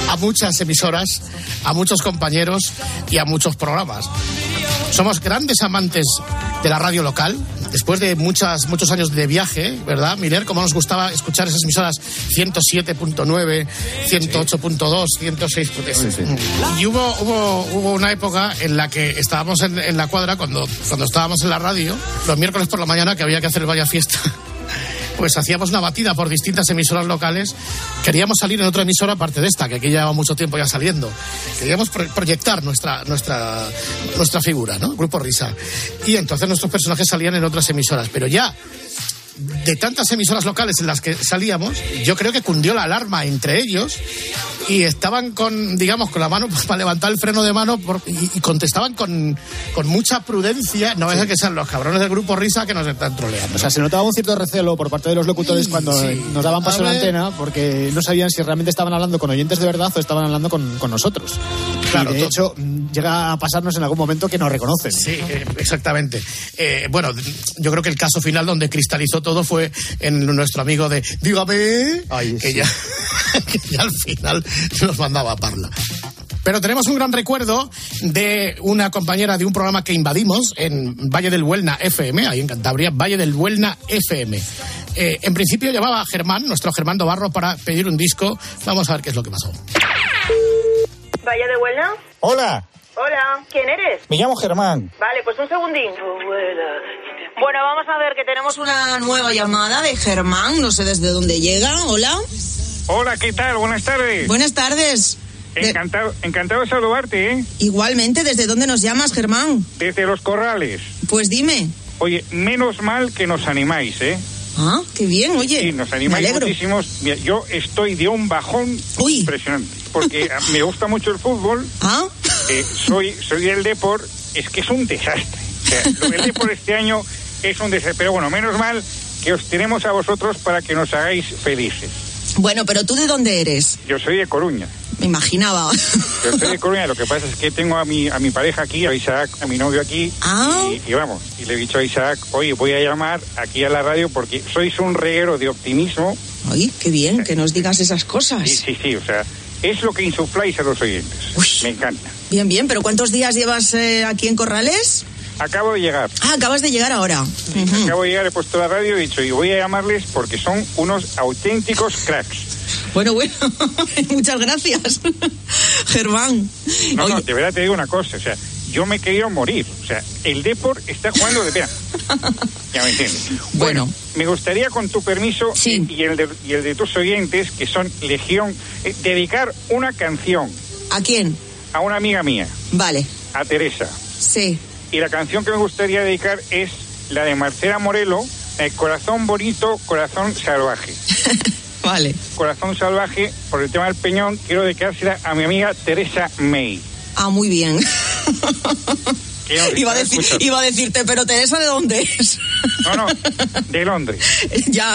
a muchas emisoras, a muchos compañeros y a muchos programas. Somos grandes amantes de la radio local. Después de muchas, muchos años de viaje, ¿verdad, Miller? Como nos gustaba escuchar esas emisoras 107.9, 108.2, 106.3. Y hubo, hubo, hubo una época en la que estábamos en, en la cuadra, cuando, cuando estábamos en la radio, los miércoles por la mañana, que había que hacer el Vaya Fiesta pues hacíamos una batida por distintas emisoras locales. Queríamos salir en otra emisora aparte de esta, que aquí lleva mucho tiempo ya saliendo. Queríamos pro- proyectar nuestra, nuestra, nuestra figura, ¿no? Grupo Risa. Y entonces nuestros personajes salían en otras emisoras. Pero ya de tantas emisoras locales en las que salíamos, yo creo que cundió la alarma entre ellos y estaban con, digamos, con la mano para levantar el freno de mano por- y, y contestaban con, con mucha prudencia. No es que sean los cabrones del grupo Risa que nos están troleando. O sea, se notaba un cierto recelo por parte de los locutores cuando sí. nos daban paso la A ver. antena porque no sabían si realmente estaban hablando con oyentes de verdad o estaban hablando con, con nosotros. Claro, y de hecho, llega a pasarnos en algún momento que nos reconocen. Sí, eh, exactamente. Eh, bueno, yo creo que el caso final donde cristalizó todo fue en nuestro amigo de Dígame, que, ya, que ya al final nos mandaba a parla. Pero tenemos un gran recuerdo de una compañera de un programa que invadimos en Valle del Huelna FM, ahí en Cantabria, Valle del Huelna FM. Eh, en principio llamaba a Germán, nuestro Germán Barro, para pedir un disco. Vamos a ver qué es lo que pasó. ¿Vaya de Huelna? Hola, Hola, ¿quién eres? me llamo Germán. Vale, pues un segundín. Bueno, vamos a ver que tenemos una nueva llamada de Germán, no sé desde dónde llega. Hola. Hola, ¿qué tal? Buenas tardes. Buenas tardes. De- Encantado, encantado de saludarte, ¿eh? Igualmente, ¿desde dónde nos llamas, Germán? Desde los corrales. Pues dime. Oye, menos mal que nos animáis, ¿eh? Ah, qué bien, oye. Sí, nos muchísimos. Mira, yo estoy de un bajón impresionante. Porque me gusta mucho el fútbol. ¿Ah? Eh, soy, soy del Depor. Es que es un desastre. O sea, lo del Depor este año es un desastre. Pero bueno, menos mal que os tenemos a vosotros para que nos hagáis felices. Bueno, pero tú de dónde eres? Yo soy de Coruña. Me imaginaba. Yo soy de Coruña, lo que pasa es que tengo a mi, a mi pareja aquí, a Isaac, a mi novio aquí, y, y vamos, y le he dicho a Isaac, oye, voy a llamar aquí a la radio porque sois un reguero de optimismo. Ay, qué bien que nos digas esas cosas. Sí, sí, sí, o sea, es lo que insufláis a los oyentes. Me encanta. Bien, bien, pero ¿cuántos días llevas eh, aquí en Corrales? Acabo de llegar. Ah, acabas de llegar ahora. Acabo de llegar, he puesto la radio y he dicho, y voy a llamarles porque son unos auténticos cracks. Bueno, bueno, muchas gracias, Germán. No, no, de verdad te digo una cosa, o sea, yo me he querido morir. O sea, el Depor está jugando de pena. Ya me entiendes. Bueno, me gustaría, con tu permiso y, y el de, y el de tus oyentes, que son Legión, eh, dedicar una canción. ¿A quién? A una amiga mía. Vale. A Teresa. Sí. Y la canción que me gustaría dedicar es la de Marcela Morelo, eh, Corazón Bonito, Corazón Salvaje. vale. Corazón Salvaje, por el tema del peñón, quiero dedicársela a mi amiga Teresa May. Ah, muy bien. Iba a, decir- iba a decirte, pero Teresa, ¿de dónde es? No, no, de Londres. ya.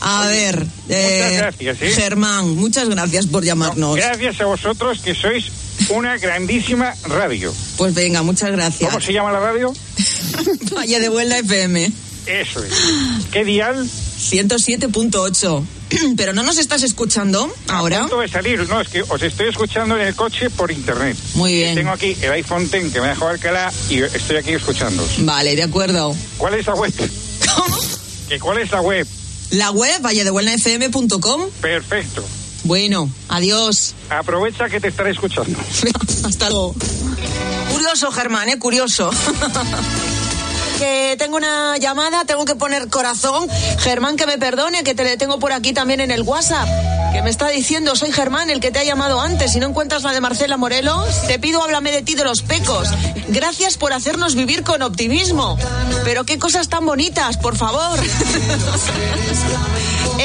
A ver, eh, gracias, ¿eh? Germán, muchas gracias por llamarnos. Gracias a vosotros que sois una grandísima radio. Pues venga, muchas gracias. ¿Cómo se llama la radio? Valle de Vuelta FM. Eso es. ¿Qué dial? 107.8. Pero no nos estás escuchando ahora. Punto de salir. No, es que os estoy escuchando en el coche por internet. Muy bien. Tengo aquí el iPhone X que me ha dejado Alcalá y estoy aquí escuchando. Vale, de acuerdo. ¿Cuál es la web? ¿Cómo? ¿Que ¿Cuál es la web? La web, valledebuelnafm.com. Perfecto. Bueno, adiós. Aprovecha que te estaré escuchando. Hasta luego. Curioso, Germán, ¿eh? Curioso. que tengo una llamada, tengo que poner corazón. Germán, que me perdone, que te le tengo por aquí también en el WhatsApp. Que me está diciendo, soy Germán, el que te ha llamado antes. Si no encuentras la de Marcela Morelos, te pido háblame de ti de los pecos. Gracias por hacernos vivir con optimismo. Pero qué cosas tan bonitas, por favor.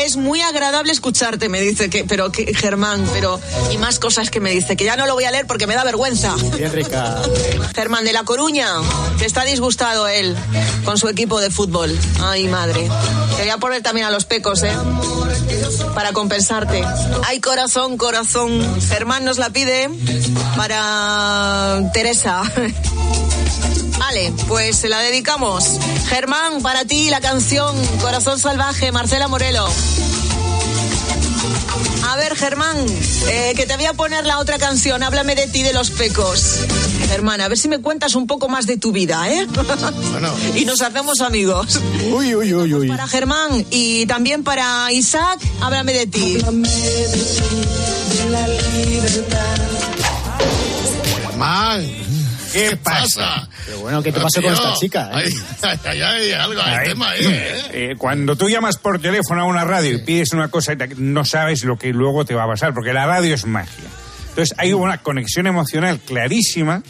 es muy agradable escucharte, me dice que, pero que Germán, pero y más cosas que me dice, que ya no lo voy a leer porque me da vergüenza. Bien rica. Germán de La Coruña, que está disgustado él con su equipo de fútbol. Ay, madre. Te voy a poner también a los pecos, ¿eh? Para compensarte. Ay, corazón, corazón. Germán nos la pide para Teresa. Vale, pues se la dedicamos. Germán, para ti la canción Corazón Salvaje, Marcela Morelo. A ver, Germán, eh, que te voy a poner la otra canción, Háblame de ti, de los pecos. Germán, a ver si me cuentas un poco más de tu vida, ¿eh? Bueno. y nos hacemos amigos. Uy, uy, uy, uy. Para Germán y también para Isaac, Háblame de ti. Germán, ¿Qué, pasa? Pero bueno, ¿qué te pasó con esta chica? eh? Ay, ay, ay, algo Ay, tema, ¿eh? eh, cuando tú llamas por teléfono a una radio y pides una cosa, no sabes lo que luego te va a pasar, porque la radio es magia. Entonces hay una conexión emocional clarísima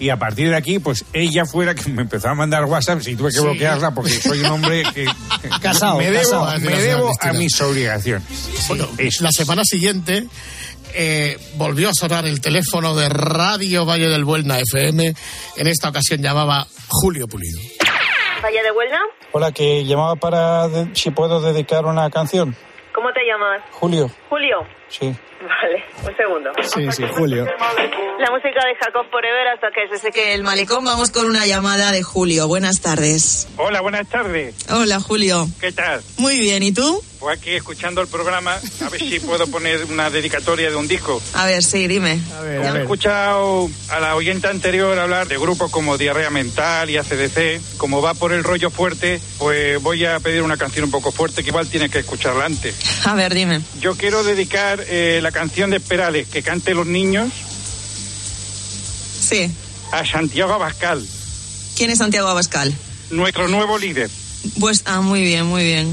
y a partir de aquí, pues ella fue la que me empezó a mandar WhatsApp y tuve que Sí. bloquearla porque soy un hombre que Casado, me debo, casado. me debo a mis obligaciones. Bueno, Eso. la semana siguiente eh, volvió a sonar el teléfono de Radio Valle del Buelna FM. En esta ocasión llamaba Julio Pulido. Valle de Huelva, Hola, que llamaba para de- si puedo dedicar una canción. ¿cómo te llamas? Julio, Julio. Sí. Vale, un segundo. Sí, sí, Julio. La música de Jacob Forever hasta que se seque el malecón. Vamos con una llamada de Julio. Buenas tardes. Hola, buenas tardes. Hola, Julio. ¿Qué tal? Muy bien, ¿y tú? Pues aquí escuchando el programa, a ver si puedo poner una dedicatoria de un disco. A ver, sí, dime. A ver, He a ver. escuchado a la oyente anterior hablar de grupos como Diarrea Mental y ACDC. Como va por el rollo fuerte, pues voy a pedir una canción un poco fuerte que igual tienes que escucharla antes. A ver, dime. Yo quiero dedicar eh, la canción de Perales que cante los niños Sí. a Santiago Abascal, ¿Quién es Santiago Abascal? nuestro nuevo líder. Pues, ah, muy bien, muy bien.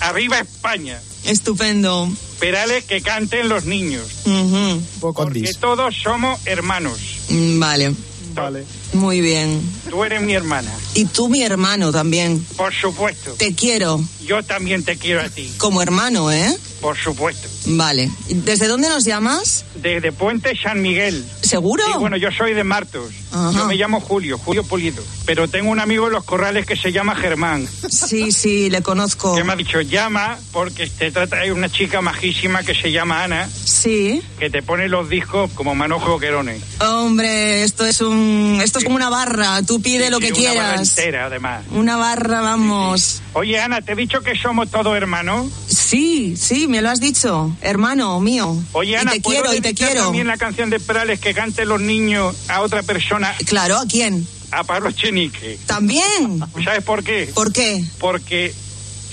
Arriba España. Estupendo. Perales que canten los niños. Un poco Porque todos somos hermanos. Mm, Vale, Vale. muy bien. Tú eres mi hermana. Y tú, mi hermano, también. Por supuesto. Te quiero Yo también te quiero a ti. como hermano, ¿eh? Por supuesto. Vale. ¿Desde dónde nos llamas? Desde Puente San Miguel. ¿Seguro? Sí, bueno, yo soy de Martos. Ajá. Yo me llamo Julio, Julio Pulido. Pero tengo un amigo en los corrales que se llama Germán. Sí, sí, le conozco. Que me ha dicho, llama porque te trata de una chica majísima que se llama Ana, Sí. que te pone los discos como Manojo Querones. Hombre, esto es un, esto es como una barra. Tú pide lo que Y una barra quieras. entera, además. Una barra, vamos. Oye, Ana, ¿te he dicho que somos todos hermanos? Sí, sí, me lo has dicho, hermano mío. Oye, Ana, y te ¿puedo quiero, y te quiero. también la canción de Perales que canten los niños a otra persona, Claro, ¿a quién? a Pablo Chenique? También. ¿Sabes por qué? ¿Por qué? Porque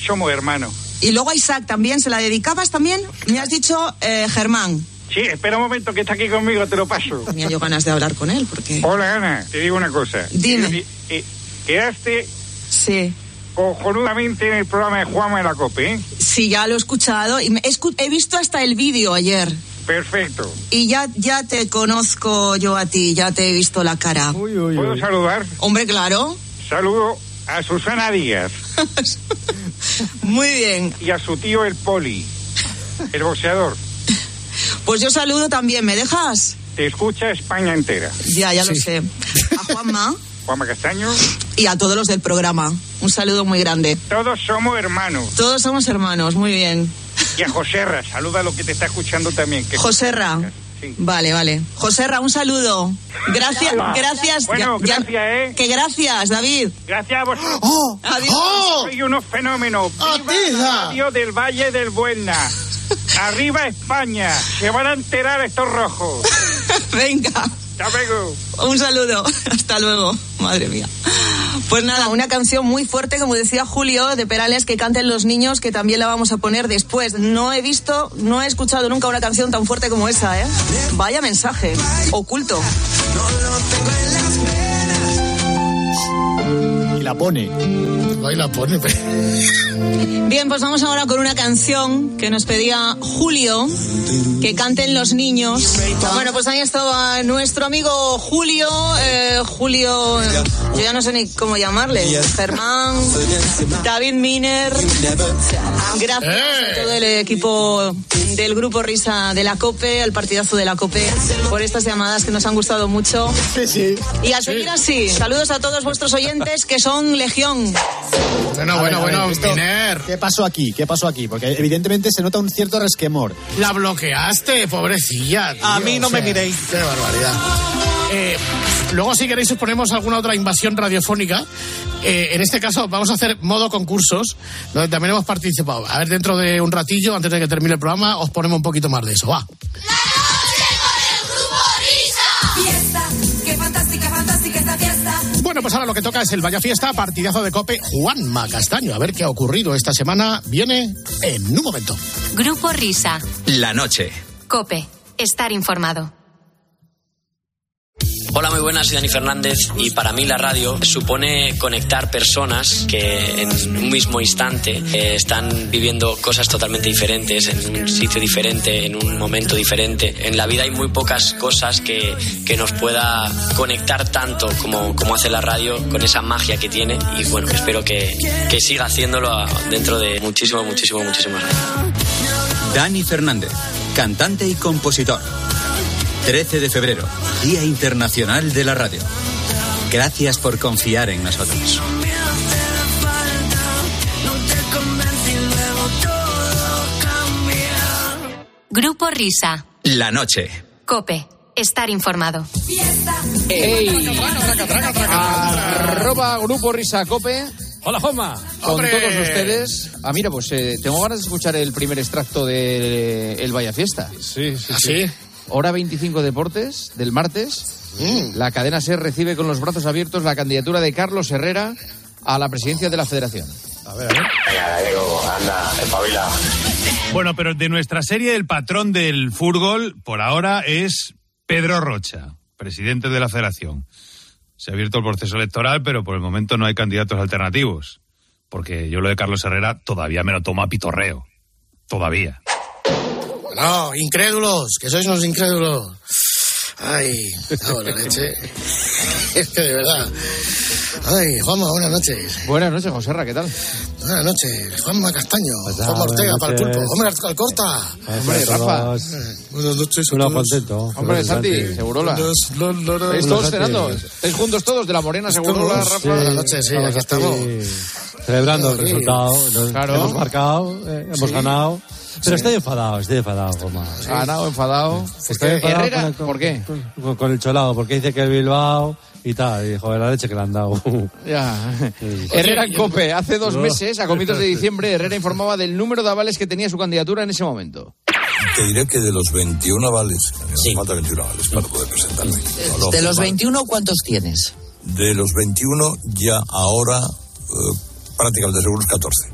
somos hermanos. Y luego a Isaac también, ¿se la dedicabas también? Me has dicho eh, Germán. Sí, espera un momento que está aquí conmigo, te lo paso. Tenía yo ganas de hablar con él, porque... Hola, Ana, te digo una cosa. Dime. Eh, quedaste Sí. Cojonudamente en el programa de Juanma de la Cope, ¿eh? Sí, ya lo he escuchado y me- he, escu- he visto hasta el vídeo ayer. Perfecto. Y ya, ya te conozco yo a ti, ya te he visto la cara. Uy, uy, ¿Puedo uy. saludar? Hombre, claro. Saludo a Susana Díaz Muy bien. y a su tío el Poli, el boxeador. Pues yo saludo también, ¿me dejas? Te escucha España entera. Ya, ya lo sé. A Juanma. Juanma Castaño. Y a todos los del programa. Un saludo muy grande. Todos somos hermanos. Todos somos hermanos, muy bien. Y a Joserra, saluda a lo que te está escuchando también. Que Joserra. Vale, vale. Joserra, un saludo. Gracias, gracias. Bueno, ya- ya- gracias, ¿eh? Que gracias, David. Gracias a vosotros. ¡Oh! Adiós. Soy unos fenómenos. ¡Viva del Valle del Buena! ¡Arriba España! Se van a enterar estos rojos. Venga. Hasta luego. Un saludo. Hasta luego. Madre mía. Pues nada, una canción muy fuerte, como decía Julio, de Perales, que canten los niños, que también la vamos a poner después. No he visto, no he escuchado nunca una canción tan fuerte como esa, ¿eh? Vaya mensaje. Oculto. Y la pone. Ahí la pone. Bien, pues vamos ahora con una canción que nos pedía Julio, que canten los niños. Bueno, pues ahí estaba nuestro amigo Julio, eh, Julio, yo ya no sé ni cómo llamarle, Germán, David Miner. Gracias a todo el equipo del grupo Risa de la COPE, al partidazo de la COPE, por estas llamadas que nos han gustado mucho. Sí, sí. Y a seguir así, saludos a todos vuestros oyentes que son legión. Bueno, bueno, ver, bueno, esto-. ¿Qué pasó aquí? ¿Qué pasó aquí? Porque evidentemente se nota un cierto resquemor. La bloqueaste, pobrecilla. tío, A mí no o me miréis. Qué barbaridad. Eh, luego, si queréis, os ponemos alguna otra invasión radiofónica. Eh, en este caso, vamos a hacer modo concursos, donde también hemos participado. A ver, dentro de un ratillo, antes de que termine el programa, os ponemos un poquito más de eso. Va. Bueno, pues ahora lo que toca es el Vaya Fiesta, partidazo de Cope, Juanma Castaño. A ver qué ha ocurrido esta semana. Viene en un momento. Grupo Risa. La noche. Cope. Estar informado. Hola, muy buenas, soy Dani Fernández y para mí la radio supone conectar personas que en un mismo instante eh, están viviendo cosas totalmente diferentes, en un sitio diferente, en un momento diferente. En la vida hay muy pocas cosas que, que nos pueda conectar tanto como, como hace la radio con esa magia que tiene y bueno, espero que, que siga haciéndolo dentro de muchísimo, muchísimo, muchísimos años. Dani Fernández, cantante y compositor. 13 de febrero, Día Internacional de la Radio. Gracias por confiar en nosotros. Grupo Risa. La noche. Cope. Estar informado. ¡Ey! Arroba Grupo Risa Cope. Hola, Joma. Con ¡Hombre! todos ustedes. Ah, mira, pues eh, tengo ganas de escuchar el primer extracto de El Vaya Fiesta. Sí, sí. sí? Hora 25 Deportes del martes. Mm. La cadena SER recibe con los brazos abiertos la candidatura de Carlos Herrera a la presidencia de la Federación. A ver, a ver. Venga, anda, espabila. Bueno, pero de nuestra serie, el patrón del fútbol, por ahora, es Pedro Rocha, presidente de la federación. Se ha abierto el proceso electoral, pero por el momento no hay candidatos alternativos. Porque yo lo de Carlos Herrera todavía me lo tomo a pitorreo. Todavía. No, incrédulos, que sois unos incrédulos. Ay, no, la leche. Es que de verdad. Ay, Juanma, buenas noches. Buenas noches, José Ra, ¿qué tal? Buenas noches, Juanma Castaño. tal? Juanma Ortega para el pulpo. Hombre, Alcorta. Hombre, Rafa. Buenas noches. Uno contento. Hombre, Santi, Segurola. ¿Estáis todos cenando? ¿Estáis juntos todos? De la Morena, Segurola, Rafa. Buenas noches, sí, aquí estamos. Celebrando el resultado. Hemos marcado, eh, hemos Sí. ganado. Pero Sí. estoy enfadado, estoy enfadado, Goma. Ganado, enfadado. Estoy enfadado Herrera, con el- ¿por qué? Con, con el cholado, porque dice que el Bilbao y tal. Y joder, la leche que le han dado. Ya. Sí. Herrera en Cope. Hace dos meses, a comienzos de diciembre, Herrera informaba del número de avales que tenía su candidatura en ese momento. Te diré que de los 21 avales, me falta 21 avales para poder presentarme. No, De los no, 21, ¿cuántos tienes? De los 21, ya ahora eh, prácticamente seguros 14.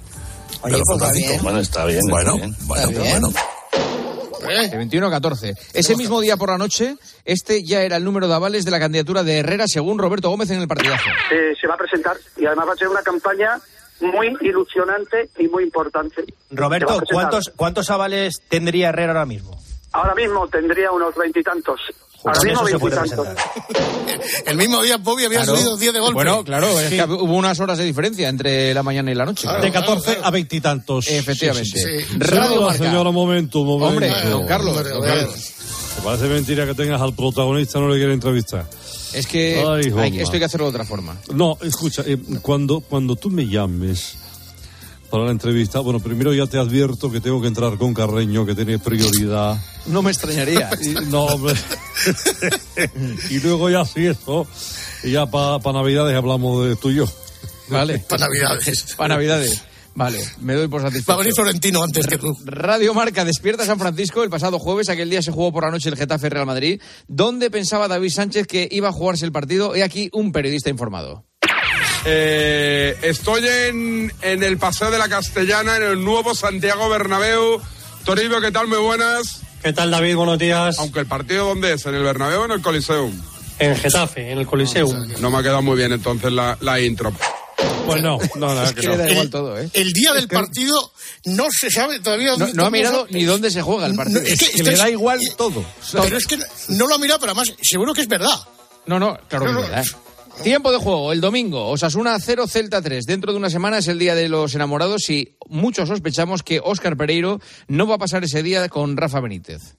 Oye, Pero pues bien. Bueno, está bien, Bueno, está bien. bueno, Está bien. bueno. De 21 a 14. Ese mismo día por la noche, este ya era el número de avales de la candidatura de Herrera, según Roberto Gómez en el partidazo. eh, se va a presentar y además va a ser una campaña muy ilusionante y muy importante. Roberto. ¿cuántos, ¿cuántos avales tendría Herrera ahora mismo? Ahora mismo tendría unos veintitantos. El mismo día Bobby había Claro. subido 10 de golpe. Bueno, claro, es Sí. que hubo unas horas de diferencia entre la mañana y la noche. de 14 a veintitantos. Efectivamente. Sí, sí, sí. Radio Señora, Marca. señora, un momento, un momento. Hombre, don Carlos, Hombre, don. Carlos. ¿Te parece mentira que tengas al protagonista no le quiere entrevistar? Es que Ay, hay- esto hay que hacerlo de otra forma. No, escucha, eh, cuando, cuando tú me llames para la entrevista, bueno, primero ya te advierto que tengo que entrar con Carreño, que tiene prioridad. No me extrañaría. Y, no, hombre. y luego ya sí, eso. Y ya para Navidades hablamos de tú y yo. Vale. Para Navidades. Para Navidades. Vale, me doy por satisfecho. Va a venir Florentino antes que tú. Radio Marca despierta San Francisco el pasado jueves. Aquel día se jugó por la noche el Getafe Real Madrid. ¿Dónde pensaba David Sánchez que iba a jugarse el partido? He aquí un periodista informado. Eh, estoy en, en el Paseo de la Castellana, en el nuevo Santiago Bernabéu. Toribio, ¿qué tal? Muy buenas. ¿Qué tal, David? Buenos días. Aunque el partido, ¿dónde es? ¿En el Bernabéu o en el Coliseum? En Getafe, en el Coliseum. No me ha quedado muy bien entonces la, la intro. Pues no, no, nada, Es que le da igual todo, ¿eh? El día del partido no se sabe todavía. No, no ha mirado ni dónde se juega el partido. es que, Es que le da es- igual todo. Pero es que no lo ha mirado, pero además seguro que es verdad. No, no, claro que es verdad. Tiempo de juego, el domingo, Osasuna 0, Celta 3. Dentro de una semana es el día de los enamorados y muchos sospechamos que Óscar Pereiro no va a pasar ese día con Rafa Benítez.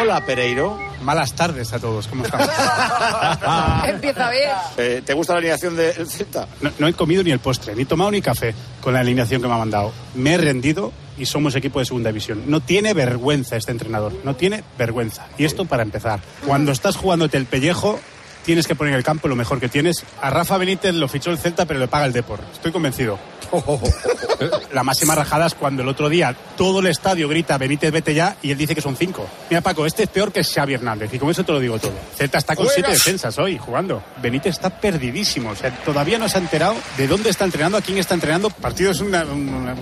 Hola, Pereiro. Malas tardes a todos. ¿Cómo estamos? Empieza bien. Eh, ¿Te gusta la alineación del Celta? No, no he comido ni el postre, ni tomado ni café con la alineación que me ha mandado. Me he rendido y somos equipo de segunda división. No tiene vergüenza este entrenador. No tiene vergüenza. Y esto para empezar. Cuando estás jugándote el pellejo, tienes que poner en el campo lo mejor que tienes. A Rafa Benítez lo fichó el Celta, pero le paga el Depor. Estoy convencido. La máxima rajada es cuando el otro día todo el estadio grita Benítez vete ya y él dice que son cinco. Mira Paco, este es peor que Xavi Hernández y con eso te lo digo todo. Celta está con siete defensas hoy jugando. Benítez está perdidísimo. O sea, todavía no se ha enterado de dónde está entrenando, a quién está entrenando. El partido es una, una-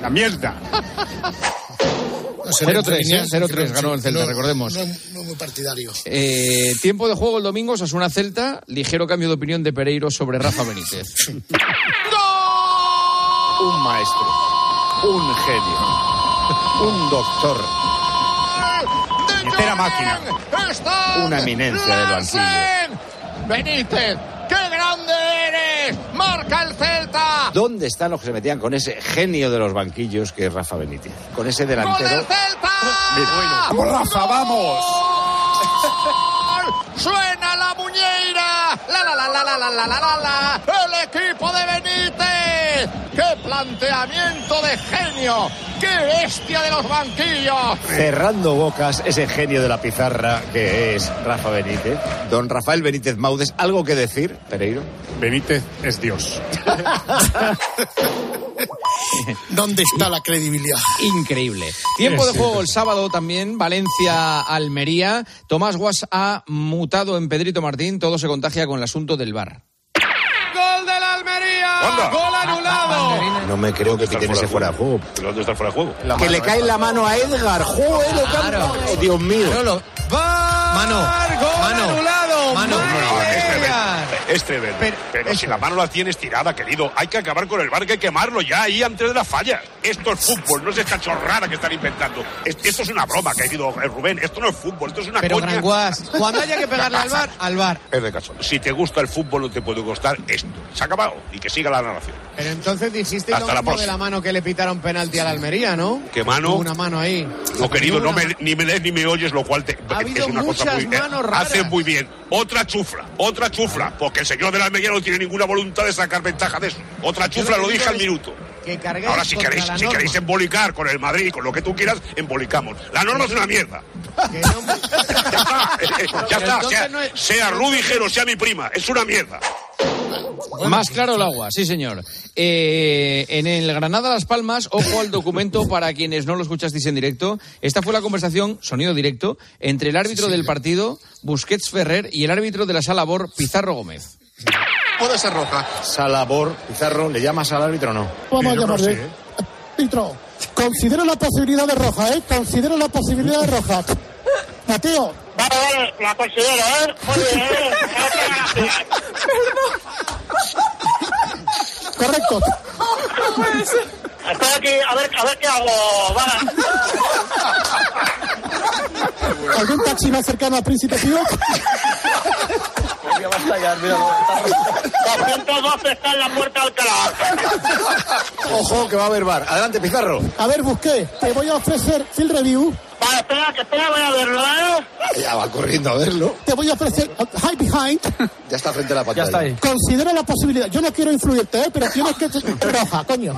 una mierda. 0-3, ¿eh? 0-3 ganó el Celta, No, recordemos. No muy partidario. Eh, tiempo de juego el domingo, Osasuna Celta. Ligero cambio de opinión de Pereiro sobre Rafa Benítez. Un maestro, un genio, un doctor, Entera máquina. una eminencia del banquillo. Benítez, qué grande eres. Marca el Celta. ¿Dónde están los que se metían con ese genio de los banquillos que es Rafa Benítez? Con ese ¡Gol del delantero. Celta! ¡Vamos, Rafa, vamos! la la la la la la la la. El equipo de Benítez ¡Qué planteamiento de genio! ¡Qué bestia de los banquillos! Cerrando bocas, ese genio de la pizarra que es Rafa Benítez. Don Rafael Benítez Maudes, ¿algo que decir, Pereiro? Benítez es Dios. ¿Dónde está la credibilidad? Increíble. Tiempo de juego el sábado también, Valencia-Almería. Tomás Guas ha mutado en Pedrito Martín, todo se contagia con el asunto del bar. ¡Gol anulado! No me creo que piten ese fuera de juego. ¿Dónde está fuera de juego? que le ¿eh? cae la mano a Edgar. ¡Joder, lo Claro. Dios mío! Mano, mano, mano. Es tremendo. Pero, si la mano la tienes tirada, querido, hay que acabar con el bar, que hay que quemarlo ya ahí antes de la falla. Esto es fútbol, no es esta chorrada que están inventando. Es- Esto es una broma, querido Rubén. Esto no es fútbol, esto es una Pero, coña. Gran Guas, cuando haya que pegarle al bar, al bar. Es de caso. Si te gusta el fútbol, no te puede gustar esto. Se ha acabado y que siga la narración. Pero entonces dijiste Hasta lo la mismo de próxima. la mano que le pitaron penalti a la Almería, ¿no? ¿Qué mano? Una mano ahí. No, querido, no me, ni me lees ni me oyes, lo cual te, Ha es una cosa muy. eh, manos raras. hace muy bien. Otra chufla, otra chufla, porque el señor de la Almería no tiene ninguna voluntad de sacar ventaja de eso. Otra chufla, lo dije al minuto. Que Ahora, si queréis, si queréis embolicar con el Madrid, con lo que tú quieras, embolicamos. La norma es una mierda. ya está, entonces sea, no es- sea Rudiger o sea mi prima, es una mierda. Más claro el agua, sí señor. Eh, en el Granada Las Palmas, ojo al documento para quienes no lo escuchasteis en directo. Esta fue la conversación, sonido directo, entre el árbitro del partido, Busquets Ferrer, y el árbitro de la sala BOR, Pizarro Gómez. Puede ser roja. Salabor, Pizarro, ¿le llamas al árbitro o no? Vamos a llamarle. Árbitro, considero la posibilidad de roja, ¿eh? Considero la posibilidad de roja. Mateo. Vale, vale, la considero, ¿eh? Muy bien, ¿eh? Correcto. Estoy aquí, a ver, a ver qué hago. Va. ¿Algún taxi más cercano a Príncipe Pío? 212 está en la puerta de Alcalá. Ojo, que va a haber bar. Adelante, Pizarro. A ver, busqué. Te voy a ofrecer field review. Vale, espera, que espera, voy a verlo, ¿eh? Ya va corriendo a verlo. Te voy a ofrecer high behind. Ya está frente a la pantalla. está ahí. Considera la posibilidad. Yo no quiero influirte, ¿eh? pero tienes que. Roja, coño.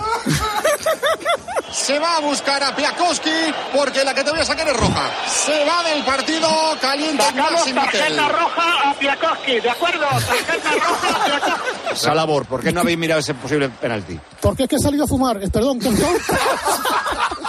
Se va a buscar a Piakowski porque la que te voy a sacar es roja. Se va del partido caliente Sacamos tarjeta roja a Piakowski, ¿de acuerdo? Tarjeta roja a Piakowski. Salabor, ¿por qué no habéis mirado ese posible penalti? Porque es que he salido a fumar. Perdón, ¿qué?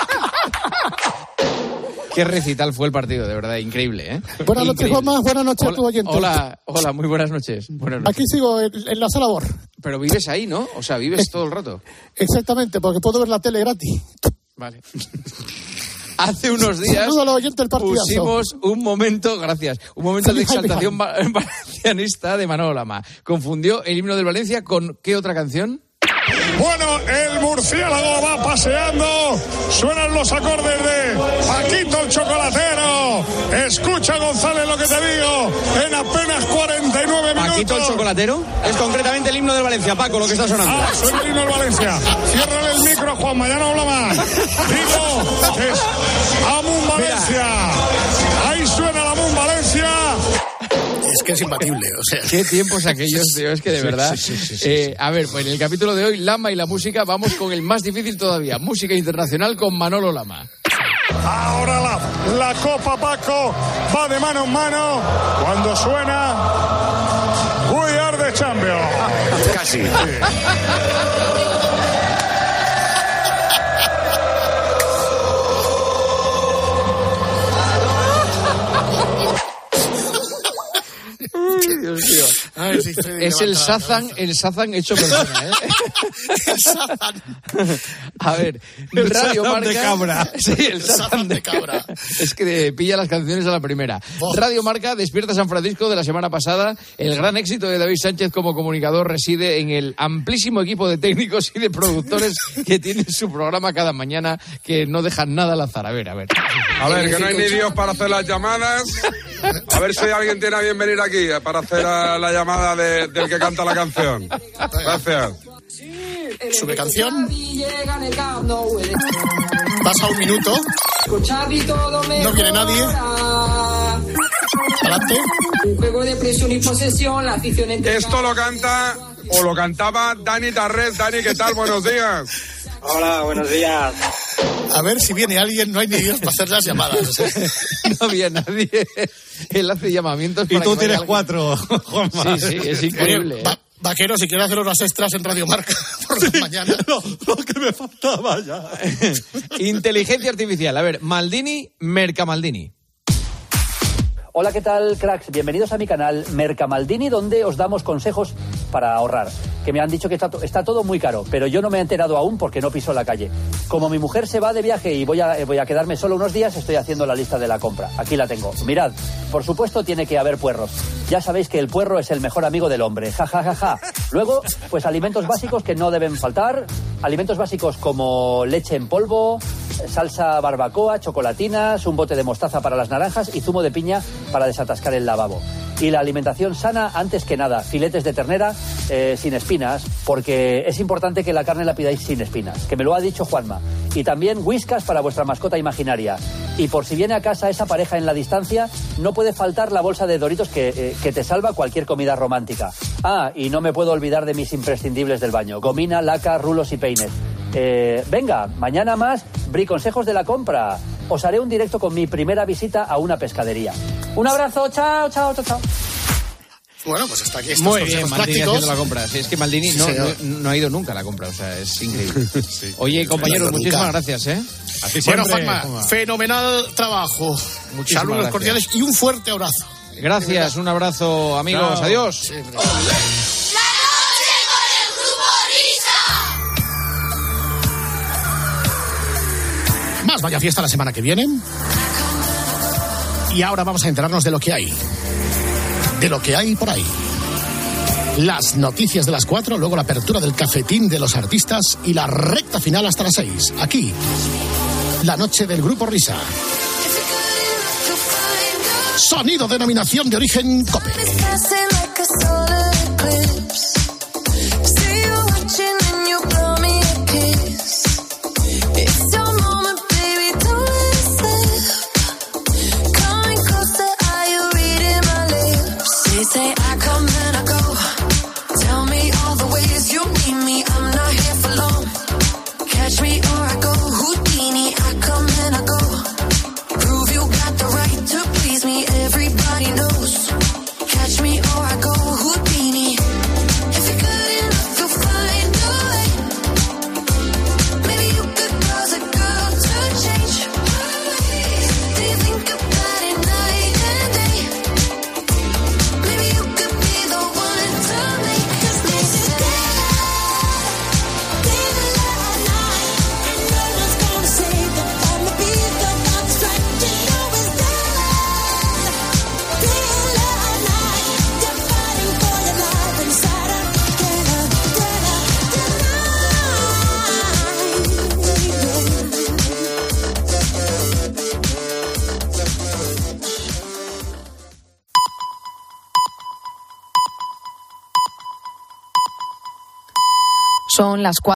Qué recital fue el partido, de verdad, increíble, ¿eh? Buenas noches. Juanma. Buenas noches a tu Hola, oyente. hola, hola, muy buenas noches. Buenas noches. Aquí sigo en, en la sala BOR. Pero vives ahí, ¿no? O sea, vives todo el rato. Exactamente, porque puedo ver la tele gratis. Vale. Hace unos días oyentes pusimos un momento, gracias, un momento de exaltación va- valencianista de Manolo Lama. Confundió el himno del Valencia con ¿qué otra canción? Bueno, el murciélago va paseando. Suenan los acordes de Paquito el chocolatero. Escucha, González, lo que te digo. En apenas 49 minutos. ¿Paquito el chocolatero? Es concretamente el himno del Valencia, Paco, lo que está sonando. Ah, suena el himno del Valencia. Ciérrale el micro, Juanma, ya no habla más. Digo, es Amun Valencia. Es que es imbatible, o sea. Qué tiempos aquellos, tío, es que de verdad. sí, sí, sí, sí, Eh, a ver, pues en el capítulo de hoy, Lama y la música, vamos con el más difícil todavía, música internacional con Manolo Lama. Ahora la, la Copa Paco va de mano en mano cuando suena We Are the Champions. Casi. Dios mío. Ay, sí, Freddy, Es el Sazan, el Sazan hecho persona, ¿eh? El Sazan. A ver, El Radio Sazan Marca. de cabra. Sí, el El Sazan Sazan de de cabra. Es que pilla las canciones a la primera. Buah. Radio Marca despierta San Francisco de la semana pasada. El gran éxito de David Sánchez como comunicador reside en el amplísimo equipo de técnicos y de productores que tienen su programa cada mañana que no dejan nada al azar. A ver, a ver. A ver, que no hay ni Dios para hacer las llamadas. A ver si alguien tiene a bien venir aquí para hacer a la llamada de- del que canta la canción. Gracias. Sube canción. Pasa un minuto. No viene nadie. Adelante. Un juego de presión y posesión, la afición Esto lo canta o lo cantaba Dani Tarrés. Dani, ¿qué tal? Buenos días. Hola, buenos días. A ver si viene alguien. No hay ni Dios para hacer las llamadas. No había nadie. Él hace llamamientos Y para tú que tienes cuatro, Juanma. Sí, sí, es increíble. ¿eh? va- vaquero, si quieres hacer horas extras en Radio Marca por la mañana. Lo, lo que me faltaba ya. Inteligencia artificial. A ver, Maldini, Mercamaldini. Hola, ¿qué tal, cracks? Bienvenidos a mi canal Mercamaldini, donde os damos consejos para ahorrar. Que me han dicho que está, está todo muy caro, pero yo no me he enterado aún porque no piso la calle. Como mi mujer se va de viaje y voy a, eh, voy a quedarme solo unos días, estoy haciendo la lista de la compra. Aquí la tengo. Mirad, por supuesto tiene que haber puerros. Ya sabéis que el puerro es el mejor amigo del hombre. Ja, ja, ja, ja. Luego, pues alimentos básicos que no deben faltar. Alimentos básicos como leche en polvo, salsa barbacoa, chocolatinas, un bote de mostaza para las naranjas y zumo de piña para desatascar el lavabo. Y la alimentación sana, antes que nada, filetes de ternera eh, sin espinas, porque es importante que la carne la pidáis sin espinas, que me lo ha dicho Juanma. Y también whiskas para vuestra mascota imaginaria. Y por si viene a casa esa pareja en la distancia, no puede faltar la bolsa de doritos que, eh, que te salva cualquier comida romántica. Ah, y no me puedo olvidar de mis imprescindibles del baño. Gomina, laca, rulos y peines. Eh, venga, mañana más, Bri Consejos de la Compra. Os haré un directo con mi primera visita a una pescadería. Un abrazo, chao, chao, chao, chao. Bueno, pues hasta aquí estos Muy bien, Maldini prácticos. haciendo la compra. Sí, es que Maldini Sí, no, señor. no- no ha ido nunca a la compra, o sea, es increíble. Oye, compañeros, muchísimas gracias, ¿eh? Bueno, Juanma, fenomenal trabajo. Muchísimas Saludos gracias. cordiales y un fuerte abrazo. Gracias, un abrazo, amigos. Chao. Adiós. Sí, Más vaya fiesta la semana que viene. Y ahora vamos a enterarnos de lo que hay. De lo que hay por ahí. Las noticias de las cuatro, luego la apertura del cafetín de los artistas y la recta final hasta las seis. Aquí, la noche del grupo Risa. Sonido denominación de origen Cope. Las